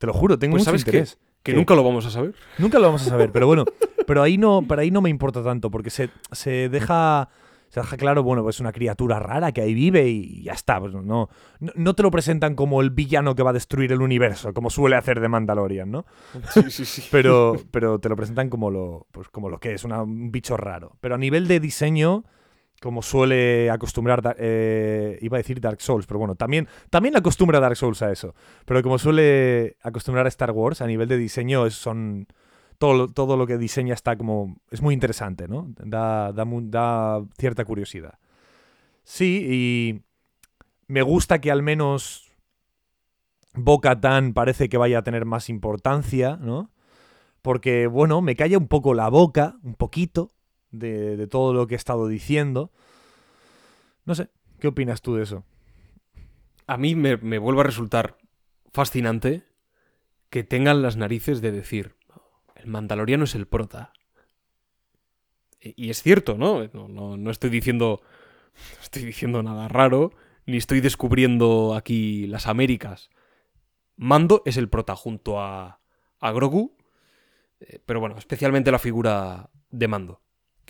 Te lo juro, tengo Pues mucho ¿sabes qué? interés. Que ¿Qué? nunca lo vamos a saber. Nunca lo vamos a saber, pero bueno, pero ahí no, pero ahí no me importa tanto porque se, se deja Se deja claro, bueno, pues es una criatura rara que ahí vive y ya está. Pues no, no, no te lo presentan como el villano que va a destruir el universo, como suele hacer de Mandalorian, ¿no? Sí, sí, sí. Pero, pero te lo presentan como lo, pues como lo que es, una- un bicho raro. Pero a nivel de diseño, como suele acostumbrar, eh, iba a decir Dark Souls, pero bueno, también, también acostumbra Dark Souls a eso. Pero como suele acostumbrar a Star Wars, a nivel de diseño son... Todo, todo lo que diseña está como... Es muy interesante, ¿no? Da, da, da cierta curiosidad. Sí, y me gusta que al menos Boca Tan parece que vaya a tener más importancia, ¿no? Porque, bueno, me calla un poco la boca, un poquito, de, de todo lo que he estado diciendo. No sé, ¿qué opinas tú de eso? A mí me, me vuelve a resultar fascinante que tengan las narices de decir, el mandaloriano es el prota. E- Y es cierto, ¿no? No, no, no estoy diciendo. No estoy diciendo nada raro. Ni estoy descubriendo aquí las Américas. Mando es el prota junto a, a Grogu. eh, Pero bueno, especialmente la figura de Mando.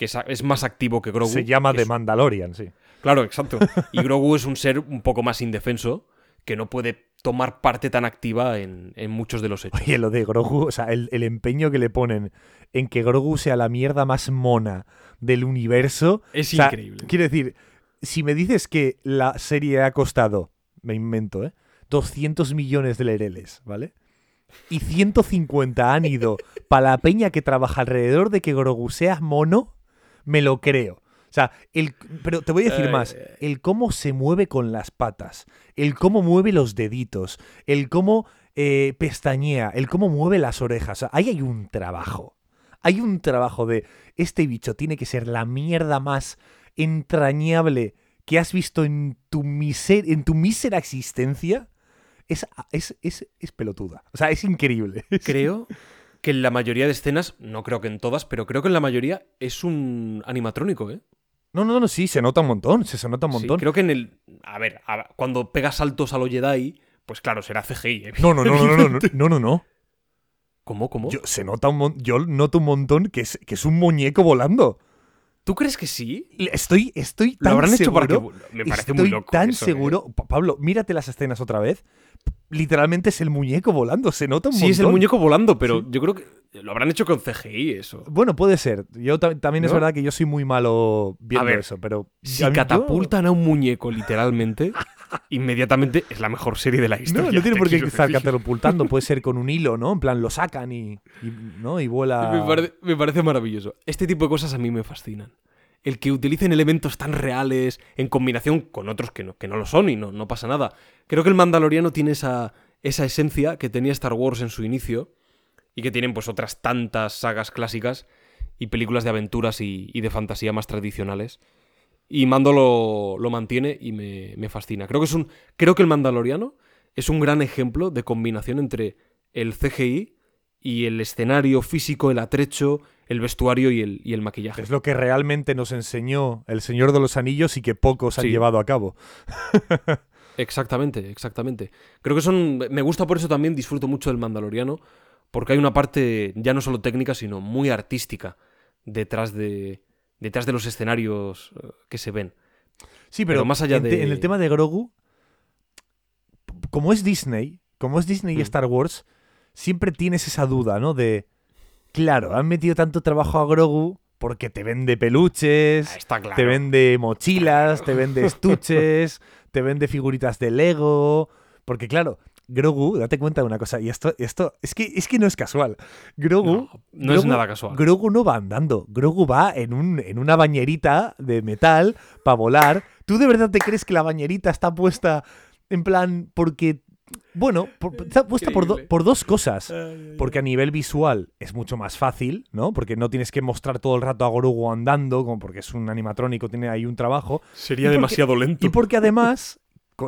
Que es, más activo que Grogu. Se llama The es- Mandalorian, sí. Claro, exacto. Y Grogu es un ser un poco más indefenso que no puede tomar parte tan activa en, en muchos de los hechos. Oye, lo de Grogu, o sea, el, el empeño que le ponen en que Grogu sea la mierda más mona del universo. es o sea, increíble. Quiero decir, si me dices que la serie ha costado, me invento, ¿eh? 200 millones de lereles, ¿vale? Y 150 han ido *laughs* para la peña que trabaja alrededor de que Grogu sea mono, me lo creo. O sea, el, pero te voy a decir más, el cómo se mueve con las patas, el cómo mueve los deditos, el cómo eh, pestañea, el cómo mueve las orejas. O sea, ahí hay un trabajo. Hay un trabajo de este bicho tiene que ser la mierda más entrañable que has visto en tu, miser en tu mísera existencia. Es, es, es, es pelotuda. O sea, es increíble. *laughs* Creo que en la mayoría de escenas, no creo que en todas, pero creo que en la mayoría es un animatrónico, ¿eh? No, no, no, sí, se nota un montón, se, se nota un Sí, montón. creo que en el... A ver, a- cuando pega saltos a lo Jedi, pues claro, será CGI. ¿eh? No, no, no, no, no, no, no, no, no. ¿Cómo, cómo? Yo, se nota un yo noto un montón que es, que es un muñeco volando. ¿Tú crees que sí? Estoy, estoy Lo tan habrán hecho para seguro. que... Me parece estoy muy loco tan eso, ¿eh? seguro. Pa- Pablo, mírate las escenas otra vez. Literalmente es el muñeco volando, se nota un Sí, montón. es el muñeco volando, pero yo creo que lo habrán hecho con CGI eso. Bueno, puede ser. Yo ta- también es verdad que yo soy muy malo viendo ver, eso, pero Si a yo- catapultan a un muñeco literalmente, *laughs* inmediatamente es la mejor serie de la historia. no tiene por qué estar catapultando, puede ser con un *laughs* hilo, ¿no? En plan, lo sacan y, y- ¿no? y vuela. Me parece maravilloso. Este tipo de cosas a mí me fascinan. El que utilicen elementos tan reales en combinación con otros que no, que no lo son y no, no pasa nada. Creo que el Mandaloriano tiene esa, esa esencia que tenía Star Wars en su inicio y que tienen pues otras tantas sagas clásicas y películas de aventuras y, de fantasía más tradicionales. Y Mando lo, lo mantiene y me, me fascina. Creo que, es un, creo que el Mandaloriano es un gran ejemplo de combinación entre el CGI y el escenario físico, el atrecho, el vestuario y el, y el maquillaje. Es lo que realmente nos enseñó el Señor de los Anillos y que pocos han llevado a cabo. *laughs* Exactamente, exactamente. Creo que son. Me gusta por eso también, disfruto mucho del Mandaloriano, porque hay una parte ya no solo técnica, sino muy artística detrás de, detrás de los escenarios eh, que se ven. Sí, pero, Pero más allá en, de- en el tema de Grogu, como es Disney, como es Disney y Mm. Star Wars, siempre tienes esa duda, ¿no? De, claro, han metido tanto trabajo a Grogu porque te vende peluches, Ah, Está claro. te vende mochilas, te vende estuches, te vende figuritas de Lego. Porque claro, Grogu, date cuenta de una cosa, y esto, esto es, que, es que no es casual. Grogu, No, no es Grogu- nada casual. Grogu no va andando. Grogu va en, un, en una bañerita de metal para volar. ¿Tú de verdad te crees que la bañerita está puesta en plan porque... Bueno, por- está puesta por, do- Increíble. por dos cosas. Porque a nivel visual es mucho más fácil, ¿no? Porque no tienes que mostrar todo el rato a Grogu andando, como porque es un animatrónico, tiene ahí un trabajo. Sería ¿Y por qué- demasiado lento. Y porque además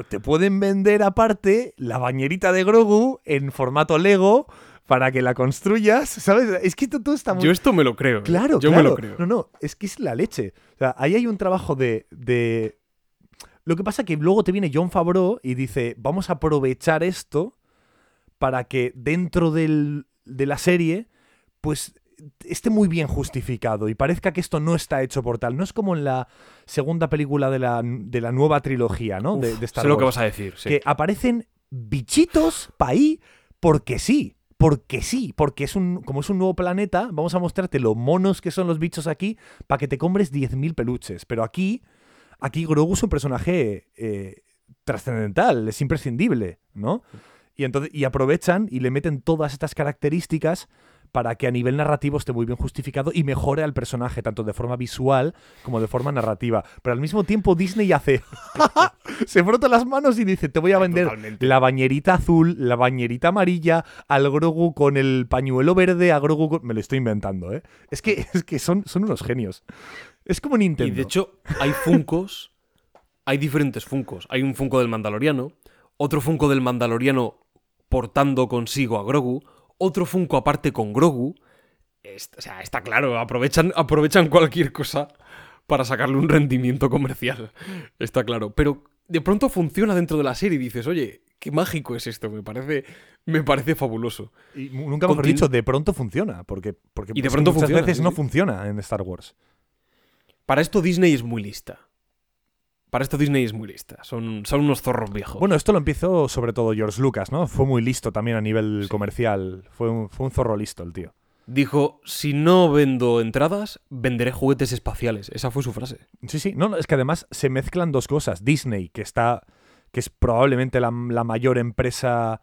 te pueden vender aparte la bañerita de Grogu en formato Lego para que la construyas, ¿sabes? Es que esto todo está muy... Yo esto me lo creo. ¿eh? Claro, Yo claro. me lo creo. No, no, es que es la leche. O sea, ahí hay un trabajo de, de... Lo que pasa que luego te viene John Favreau y dice, vamos a aprovechar esto para que dentro del- de la serie, pues esté muy bien justificado y parezca que esto no está hecho por tal. No es como en la segunda película de la, de la nueva trilogía, ¿no? de, Uf, de Star sé lo que vas a decir. sí. Que aparecen bichitos pa' ahí porque sí. Porque sí, porque es un, como es un nuevo planeta, vamos a mostrarte lo monos que son los bichos aquí para que te compres 10.000 peluches. Pero aquí, aquí Grogu es un personaje eh, trascendental, es imprescindible, ¿no? Y, entonces, y aprovechan y le meten todas estas características para que a nivel narrativo esté muy bien justificado y mejore al personaje, tanto de forma visual como de forma narrativa. Pero al mismo tiempo Disney hace... *laughs* se frota las manos y dice, te voy a vender Totalmente. la bañerita azul, la bañerita amarilla, al Grogu con el pañuelo verde, a Grogu con... Me lo estoy inventando, ¿eh? Es que, *laughs* es que son, son unos genios. Es como Y Nintendo. de hecho, hay Funcos, hay diferentes Funcos. Hay un Funko del Mandaloriano, otro Funko del Mandaloriano portando consigo a Grogu, otro Funko aparte con Grogu. O sea, está claro, aprovechan, aprovechan cualquier cosa para sacarle un rendimiento comercial. Está claro. Pero de pronto funciona dentro de la serie y dices, oye, qué mágico es esto, me parece, me parece fabuloso. Y nunca mejor Continu- dicho, de pronto funciona, porque, porque Y de pronto muchas funciona, veces sí, no funciona en Star Wars. Para esto Disney es muy lista. Para esto Disney es muy lista. Son, son unos zorros viejos. Bueno, esto lo empezó sobre todo George Lucas, ¿no? Fue muy listo también a nivel Sí. comercial. Fue un, fue un zorro listo el tío. Dijo, si no vendo entradas, venderé juguetes espaciales. Esa fue su frase. Sí, sí. No, no, es que además se mezclan dos cosas. Disney, que está. que es probablemente la, la mayor empresa.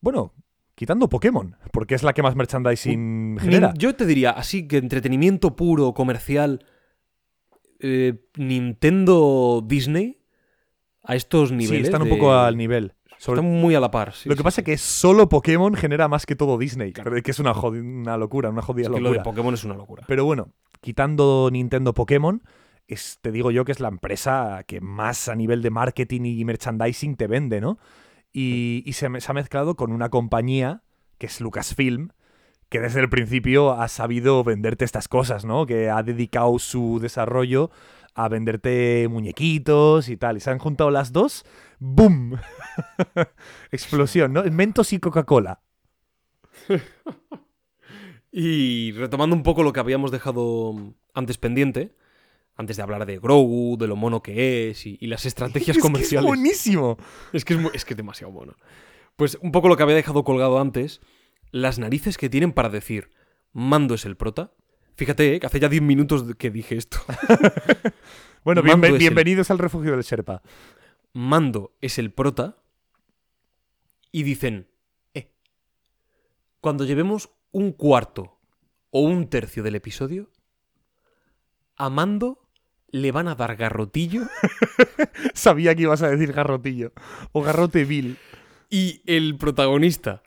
Bueno, quitando Pokémon, porque es la que más merchandising genera. Yo te diría, así que entretenimiento puro, comercial, eh, Nintendo, Disney, a estos Sí, niveles. están un de- poco al nivel. Sobre- Están muy a la par. sí, lo que sí, pasa sí. es que solo Pokémon genera más que todo Disney, que es una, una locura, una jodida Es que lo locura. de Pokémon es una locura. Pero bueno, quitando Nintendo Pokémon, es, te digo yo que es la empresa que más a nivel de marketing y merchandising te vende, ¿no? Y, y se, se ha mezclado con una compañía que es Lucasfilm, que desde el principio ha sabido venderte estas cosas, ¿no? Que ha dedicado su desarrollo a venderte muñequitos y tal. Y se han juntado las dos, ¡boom! *laughs* Explosión, ¿no? Mentos y Coca-Cola. *laughs* Y retomando un poco lo que habíamos dejado antes pendiente, antes de hablar de Grogu, de lo mono que es y, y las estrategias *laughs* Es que comerciales. es buenísimo. Es que es, es que es demasiado bueno. Pues un poco lo que había dejado colgado antes, las narices que tienen para decir, Mando es el prota. Fíjate, eh, que hace ya 10 minutos que dije esto. *laughs* Bueno, el- bienvenidos al refugio del Sherpa. Mando es el prota. Y dicen, eh, cuando llevemos un cuarto o un tercio del episodio, a Mando le van a dar garrotillo *laughs* Sabía que ibas a decir garrotillo. O garrote Bill. y el protagonista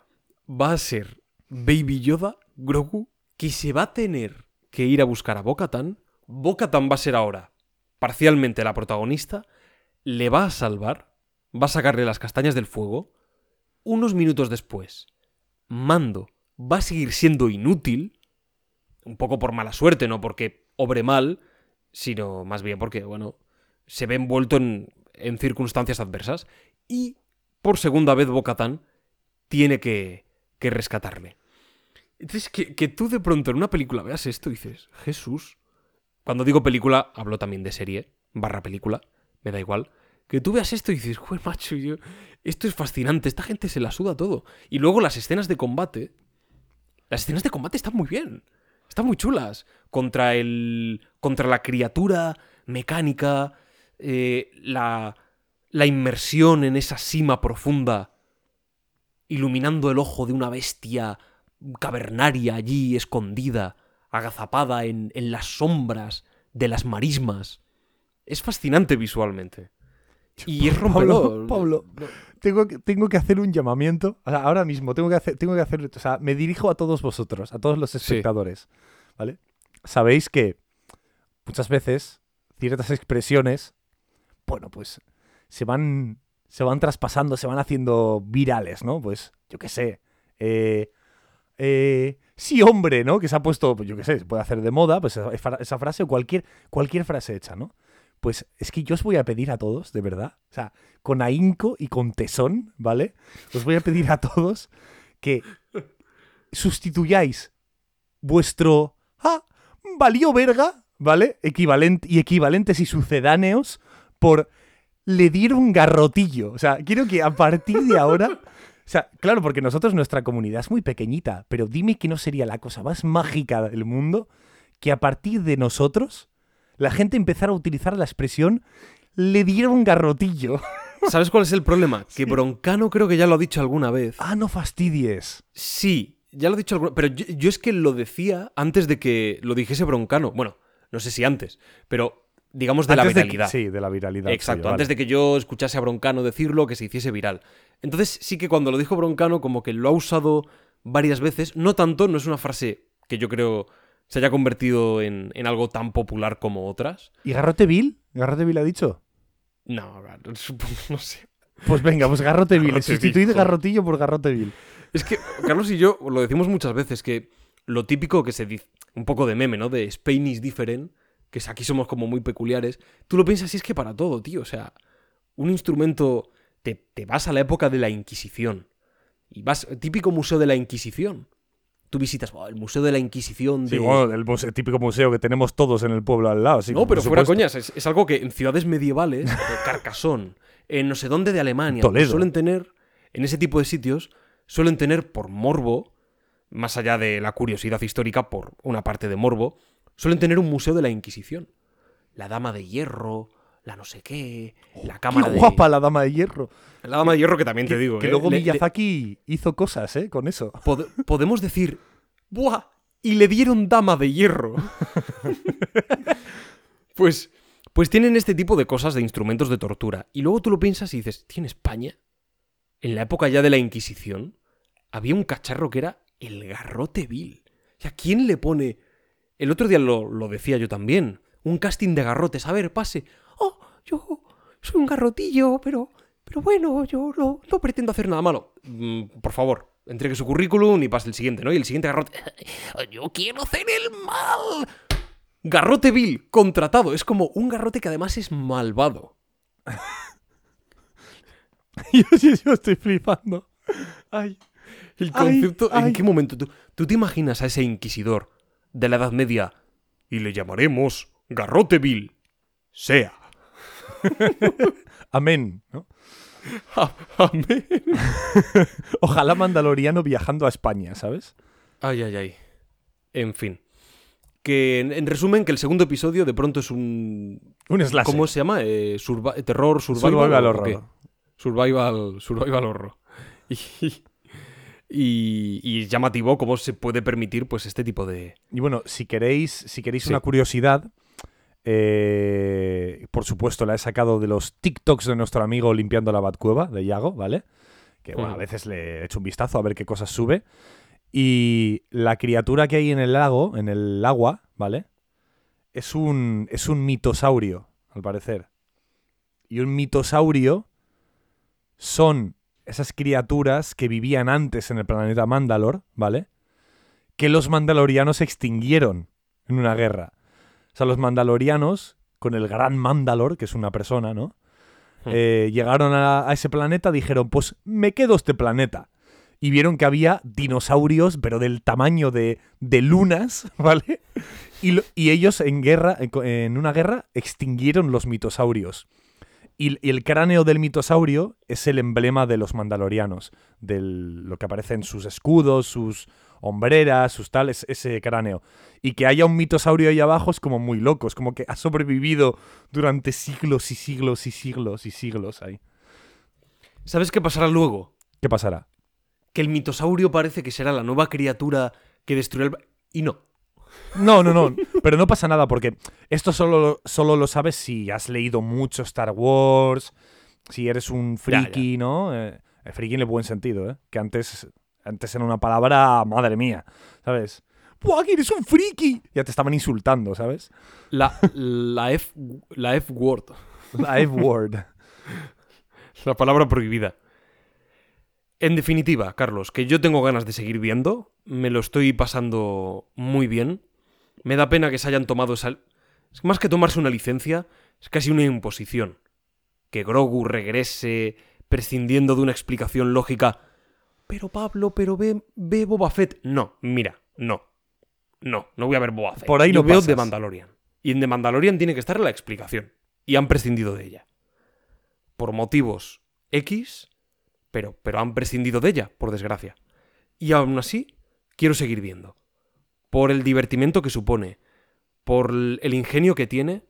va a ser Baby Yoda, Grogu, que se va a tener que ir a buscar a Bo-Katan. Bo-Katan va a ser ahora parcialmente la protagonista, le va a salvar, va a sacarle las castañas del fuego. Unos minutos después, Mando va a seguir siendo inútil, un poco por mala suerte, no porque obre mal, sino más bien porque, bueno, se ve envuelto en, circunstancias adversas. Y por segunda vez Bo-Katan tiene que, que rescatarle. Entonces, que, que tú de pronto en una película veas esto y dices, Jesús. Cuando digo película, hablo también de serie, barra película, me da igual. Que tú veas esto y dices, joder, macho, yo, esto es fascinante, esta gente se la suda todo. Y luego las escenas de combate, las escenas de combate están muy bien, están muy chulas. Contra el. contra la criatura mecánica, eh, la, la inmersión en esa sima profunda, iluminando el ojo de una bestia cavernaria allí escondida, agazapada en, en las sombras de las marismas. Es fascinante visualmente. Y es rompedor. Pablo, Pablo, tengo que, tengo que hacer un llamamiento. O sea, ahora mismo tengo que hacer, tengo que hacer. O sea, me dirijo a todos vosotros, a todos los espectadores. ¿Vale? Sabéis que muchas veces ciertas expresiones, bueno, pues se van. Se van traspasando, se van haciendo virales, ¿no? Pues, yo qué sé. Eh, eh, sí, hombre, ¿no? Que se ha puesto, pues, yo qué sé, se puede hacer de moda, pues esa, frase o cualquier, cualquier frase hecha, ¿no? Pues es que yo os voy a pedir a todos, de verdad, o sea, con ahínco y con tesón, ¿vale? Os voy a pedir a todos que sustituyáis vuestro... Ah, valió verga, ¿vale? Equivalente, y equivalentes y sucedáneos por... Le dieron garrotillo. O sea, quiero que a partir de ahora... O sea, claro, porque nosotros, nuestra comunidad es muy pequeñita, pero dime que no sería la cosa más mágica del mundo que a partir de nosotros la gente empezara a utilizar la expresión le dieron garrotillo. *laughs* ¿Sabes cuál es el problema? Que Broncano creo que ya lo ha dicho alguna vez. ah, no fastidies. Sí, ya lo he dicho alguna Pero yo, yo es que lo decía antes de que lo dijese Broncano. Bueno, no sé si antes, pero digamos de la Antes de que- viralidad. sí, de la viralidad. Exacto, antes de que yo escuchase a Broncano decirlo, que se hiciese viral. Entonces sí que cuando lo dijo Broncano, como que lo ha usado varias veces, no tanto, no es una frase que yo creo se haya convertido en, en algo tan popular como otras. ¿Y Garrote Bill? ¿Garrote Bill ha dicho? No, *laughs* no sé. Pues venga, pues Garrote Bill. Sustituid. Garrotillo por Garrote Bill. Es que Carlos y yo lo decimos muchas veces, que lo típico que se dice, un poco de meme, ¿no? De Spain is different, que aquí somos como muy peculiares. Tú lo piensas y es que para todo, tío. O sea, un instrumento, te, te vas a la época de la Inquisición. Y vas, típico museo de la Inquisición. Tú visitas "Buah, el Museo de la Inquisición de... Sí, bueno, el típico museo que tenemos todos en el pueblo al lado. no, pero fuera coñas, es, es algo que en ciudades medievales, *laughs* Carcassonne, en no sé dónde de Alemania, Toledo. suelen tener, en ese tipo de sitios, suelen tener por morbo, más allá de la curiosidad histórica, por una parte de morbo, suelen tener un museo de la Inquisición. La Dama de Hierro, la no sé qué, la Qué Cámara de... guapa la dama de hierro. La Dama de Hierro que también te digo, Que ¿eh? luego Le- le- Miyazaki hizo cosas, ¿eh? Con eso. pod- podemos decir, ¡buah! Y le dieron Dama de Hierro. *laughs* pues, pues tienen este tipo de cosas de instrumentos de tortura. Y luego tú lo piensas y dices, ¿tiene España? En la época ya de la Inquisición, había un cacharro que era el garrote vil. ¿Y a quién le pone? El otro día lo, lo decía yo también. Un casting de garrotes. A ver, pase. Oh, yo soy un garrotillo, pero, pero bueno, yo no, no pretendo hacer nada malo. Mm, por favor, entregue su currículum y pase el siguiente, ¿no? Y el siguiente garrote. *laughs* Yo quiero hacer el mal. Garrote vil, contratado. Es como un garrote que además es malvado. *laughs* yo, yo, yo estoy flipando. Ay. El Ay, concepto, ¿en qué momento? ¿Tú, tú te imaginas a ese inquisidor de la Edad Media y le llamaremos Garrote vil? Sea. *laughs* Amén. ¿no? *laughs* Amén. *laughs* Ojalá Mandaloriano viajando a España, ¿sabes? Ay, ay, ay. En fin. Que en, en resumen, que el segundo episodio de pronto es un. Un slasher. ¿Cómo se llama? Eh, terror, survival. Survival horror. Survival, survival horror. Y, y, y es llamativo cómo se puede permitir pues este tipo de. Y bueno, si queréis, si queréis Sí. una curiosidad, eh, por supuesto la he sacado de los TikToks de nuestro amigo limpiando la Batcueva, de Yago, ¿vale? Que bueno, a veces le he hecho un vistazo a ver qué cosas sube. Y la criatura que hay en el lago, en el agua, ¿vale? Es un, es un mitosaurio, al parecer. Y un mitosaurio son esas criaturas que vivían antes en el planeta Mandalor, ¿vale? Que los mandalorianos extinguieron en una guerra. O sea, los mandalorianos, con el gran Mandalor, que es una persona, ¿no? Hmm. Eh, llegaron a, a ese planeta, dijeron, pues me quedo este planeta. Y vieron que había dinosaurios, pero del tamaño de, de lunas, *laughs* ¿vale? Y, lo- y ellos en guerra, en una guerra, extinguieron los mitosaurios. Y, y el cráneo del mitosaurio es el emblema de los mandalorianos, de lo que aparece en sus escudos, sus hombreras, sus tales, ese cráneo. Y que haya un mitosaurio ahí abajo es como muy loco, es como que ha sobrevivido durante siglos y siglos y siglos y siglos ahí. ¿Sabes qué pasará luego? ¿Qué pasará? Que el mitosaurio parece que será la nueva criatura que destruyó el. Y no. No, no, no, pero no pasa nada porque esto solo, solo lo sabes si has leído mucho Star Wars, si eres un Ya, friki, ¿no? Eh, eh, friki en el buen sentido, ¿eh? Que antes, antes era una palabra, madre mía, ¿sabes? ¡Buah, que eres un friki! Ya te estaban insultando, ¿sabes? La, la F. La F word. La F-word. La palabra prohibida. En definitiva, Carlos, que yo tengo ganas de seguir viendo, me lo estoy pasando muy bien. Me da pena que se hayan tomado esa... Es más que tomarse una licencia, es casi una imposición. Que Grogu regrese prescindiendo de una explicación lógica. Pero Pablo, pero ve, ve Boba Fett. No, mira, no. No, no voy a ver Boba Fett. Por ahí Yo no veo. The Mandalorian. Y en The Mandalorian tiene que estar la explicación. Y han prescindido de ella. Por motivos X, pero, pero han prescindido de ella, por desgracia. Y aún así, quiero seguir viendo. Por el divertimento que supone. Por el ingenio que tiene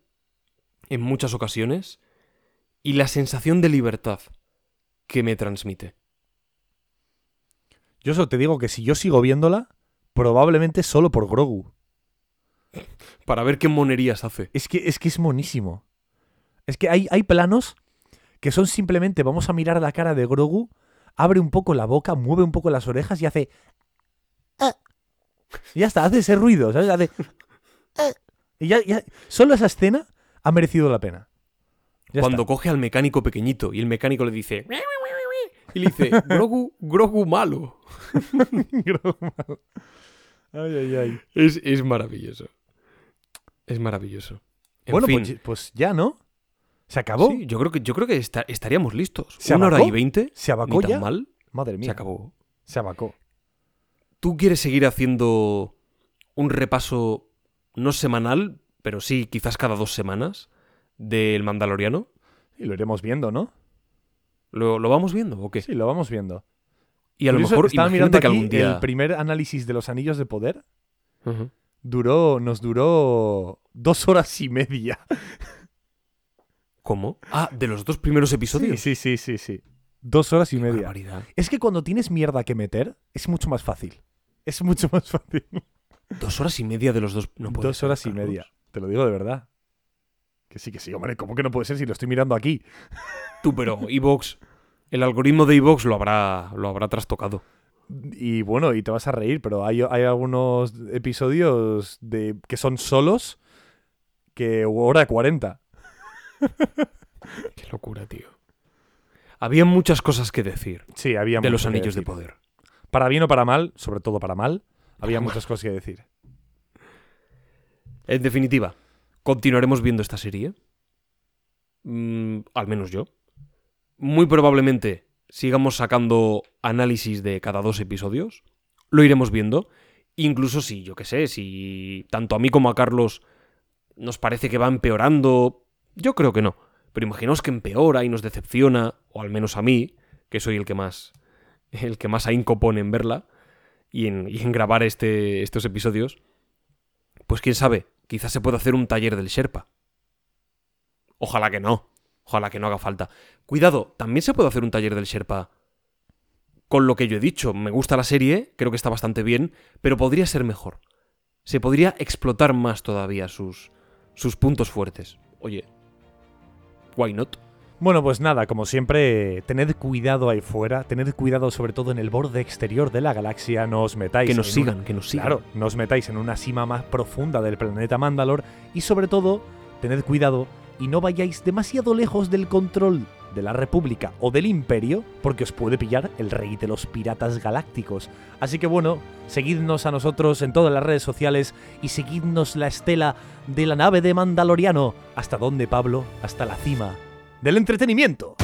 en muchas ocasiones. Y la sensación de libertad que me transmite. Yo solo te digo que si yo sigo viéndola, probablemente solo por Grogu. *laughs* Para ver qué monerías hace. Es que es, que es monísimo. Es que hay, hay planos que son simplemente vamos a mirar la cara de Grogu, abre un poco la boca, mueve un poco las orejas y hace. "Ah". Y ya está, hace ese ruido, ¿sabes? Hace. "Ah". Y ya, ya- Solo esa escena ha merecido la pena. Ya Cuando está. coge al mecánico pequeñito y el mecánico le dice. Y le dice, Grogu, Grogu malo. *laughs* Grogu malo. Ay, ay, ay. Es, es maravilloso. Es maravilloso. En bueno, fin, pues, pues ya, ¿no? ¿Se acabó? sí, yo creo que, yo creo que esta- estaríamos listos. ¿Se Una hora y veinte. ¿Se Ni abacó tan ya? mal. Madre mía. Se acabó. Se abacó. ¿Tú quieres seguir haciendo un repaso no semanal, pero sí quizás cada dos semanas del Mandaloriano? Y lo iremos viendo, ¿no? ¿Lo, lo vamos viendo o qué? Sí, lo vamos viendo. Y a lo mejor estaba mirando que aquí algún día... el primer análisis de los anillos de poder. Duró, nos duró dos horas y media. ¿Cómo? Ah, de los dos primeros episodios. Sí, sí, sí, sí, sí. Dos horas y Qué media. barbaridad. Es que cuando tienes mierda que meter, es mucho más fácil. Es mucho más *laughs* fácil. Dos horas y media de los dos. No puede dos ser, horas y media. Te lo digo de verdad. Que sí, que sí, hombre. ¿Cómo que no puede ser si lo estoy mirando aquí? *laughs* Tú, pero Evox, el algoritmo de Evox lo habrá, lo habrá trastocado. Y bueno, y te vas a reír, pero hay, hay algunos episodios de, que son solos que hora 40. *laughs* Qué locura, tío. Había muchas cosas que decir Sí, había de los anillos de poder. Para bien o para mal, sobre todo para mal, había muchas cosas que decir. En definitiva, continuaremos viendo esta serie. Mm, al menos yo. Muy probablemente sigamos sacando análisis de cada dos episodios. Lo iremos viendo. Incluso si, yo qué sé, si tanto a mí como a Carlos nos parece que va empeorando. Yo creo que no. Pero imaginaos que empeora y nos decepciona, o al menos a mí, que soy el que más. el que más ahínco pone en verla y en, y en grabar este, estos episodios. Pues quién sabe, quizás se pueda hacer un taller del Sherpa. Ojalá que no. Ojalá que no haga falta. Cuidado, también se puede hacer un taller del Sherpa. Con lo que yo he dicho, me gusta la serie, creo que está bastante bien, pero podría ser mejor. Se podría explotar más todavía sus, sus puntos fuertes. Oye, why not? Bueno, pues nada, como siempre, tened cuidado ahí fuera, tened cuidado sobre todo en el borde exterior de la galaxia, no os metáis Que nos sigan, que nos sigan. Claro, no os metáis en una cima más profunda del planeta Mandalor y sobre todo, tened cuidado y no vayáis demasiado lejos del control de la República o del Imperio, porque os puede pillar el rey de los piratas galácticos. Así que bueno, seguidnos a nosotros en todas las redes sociales y seguidnos la estela de la nave de Mandaloriano. ¿Hasta dónde, Pablo? Hasta la cima del entretenimiento.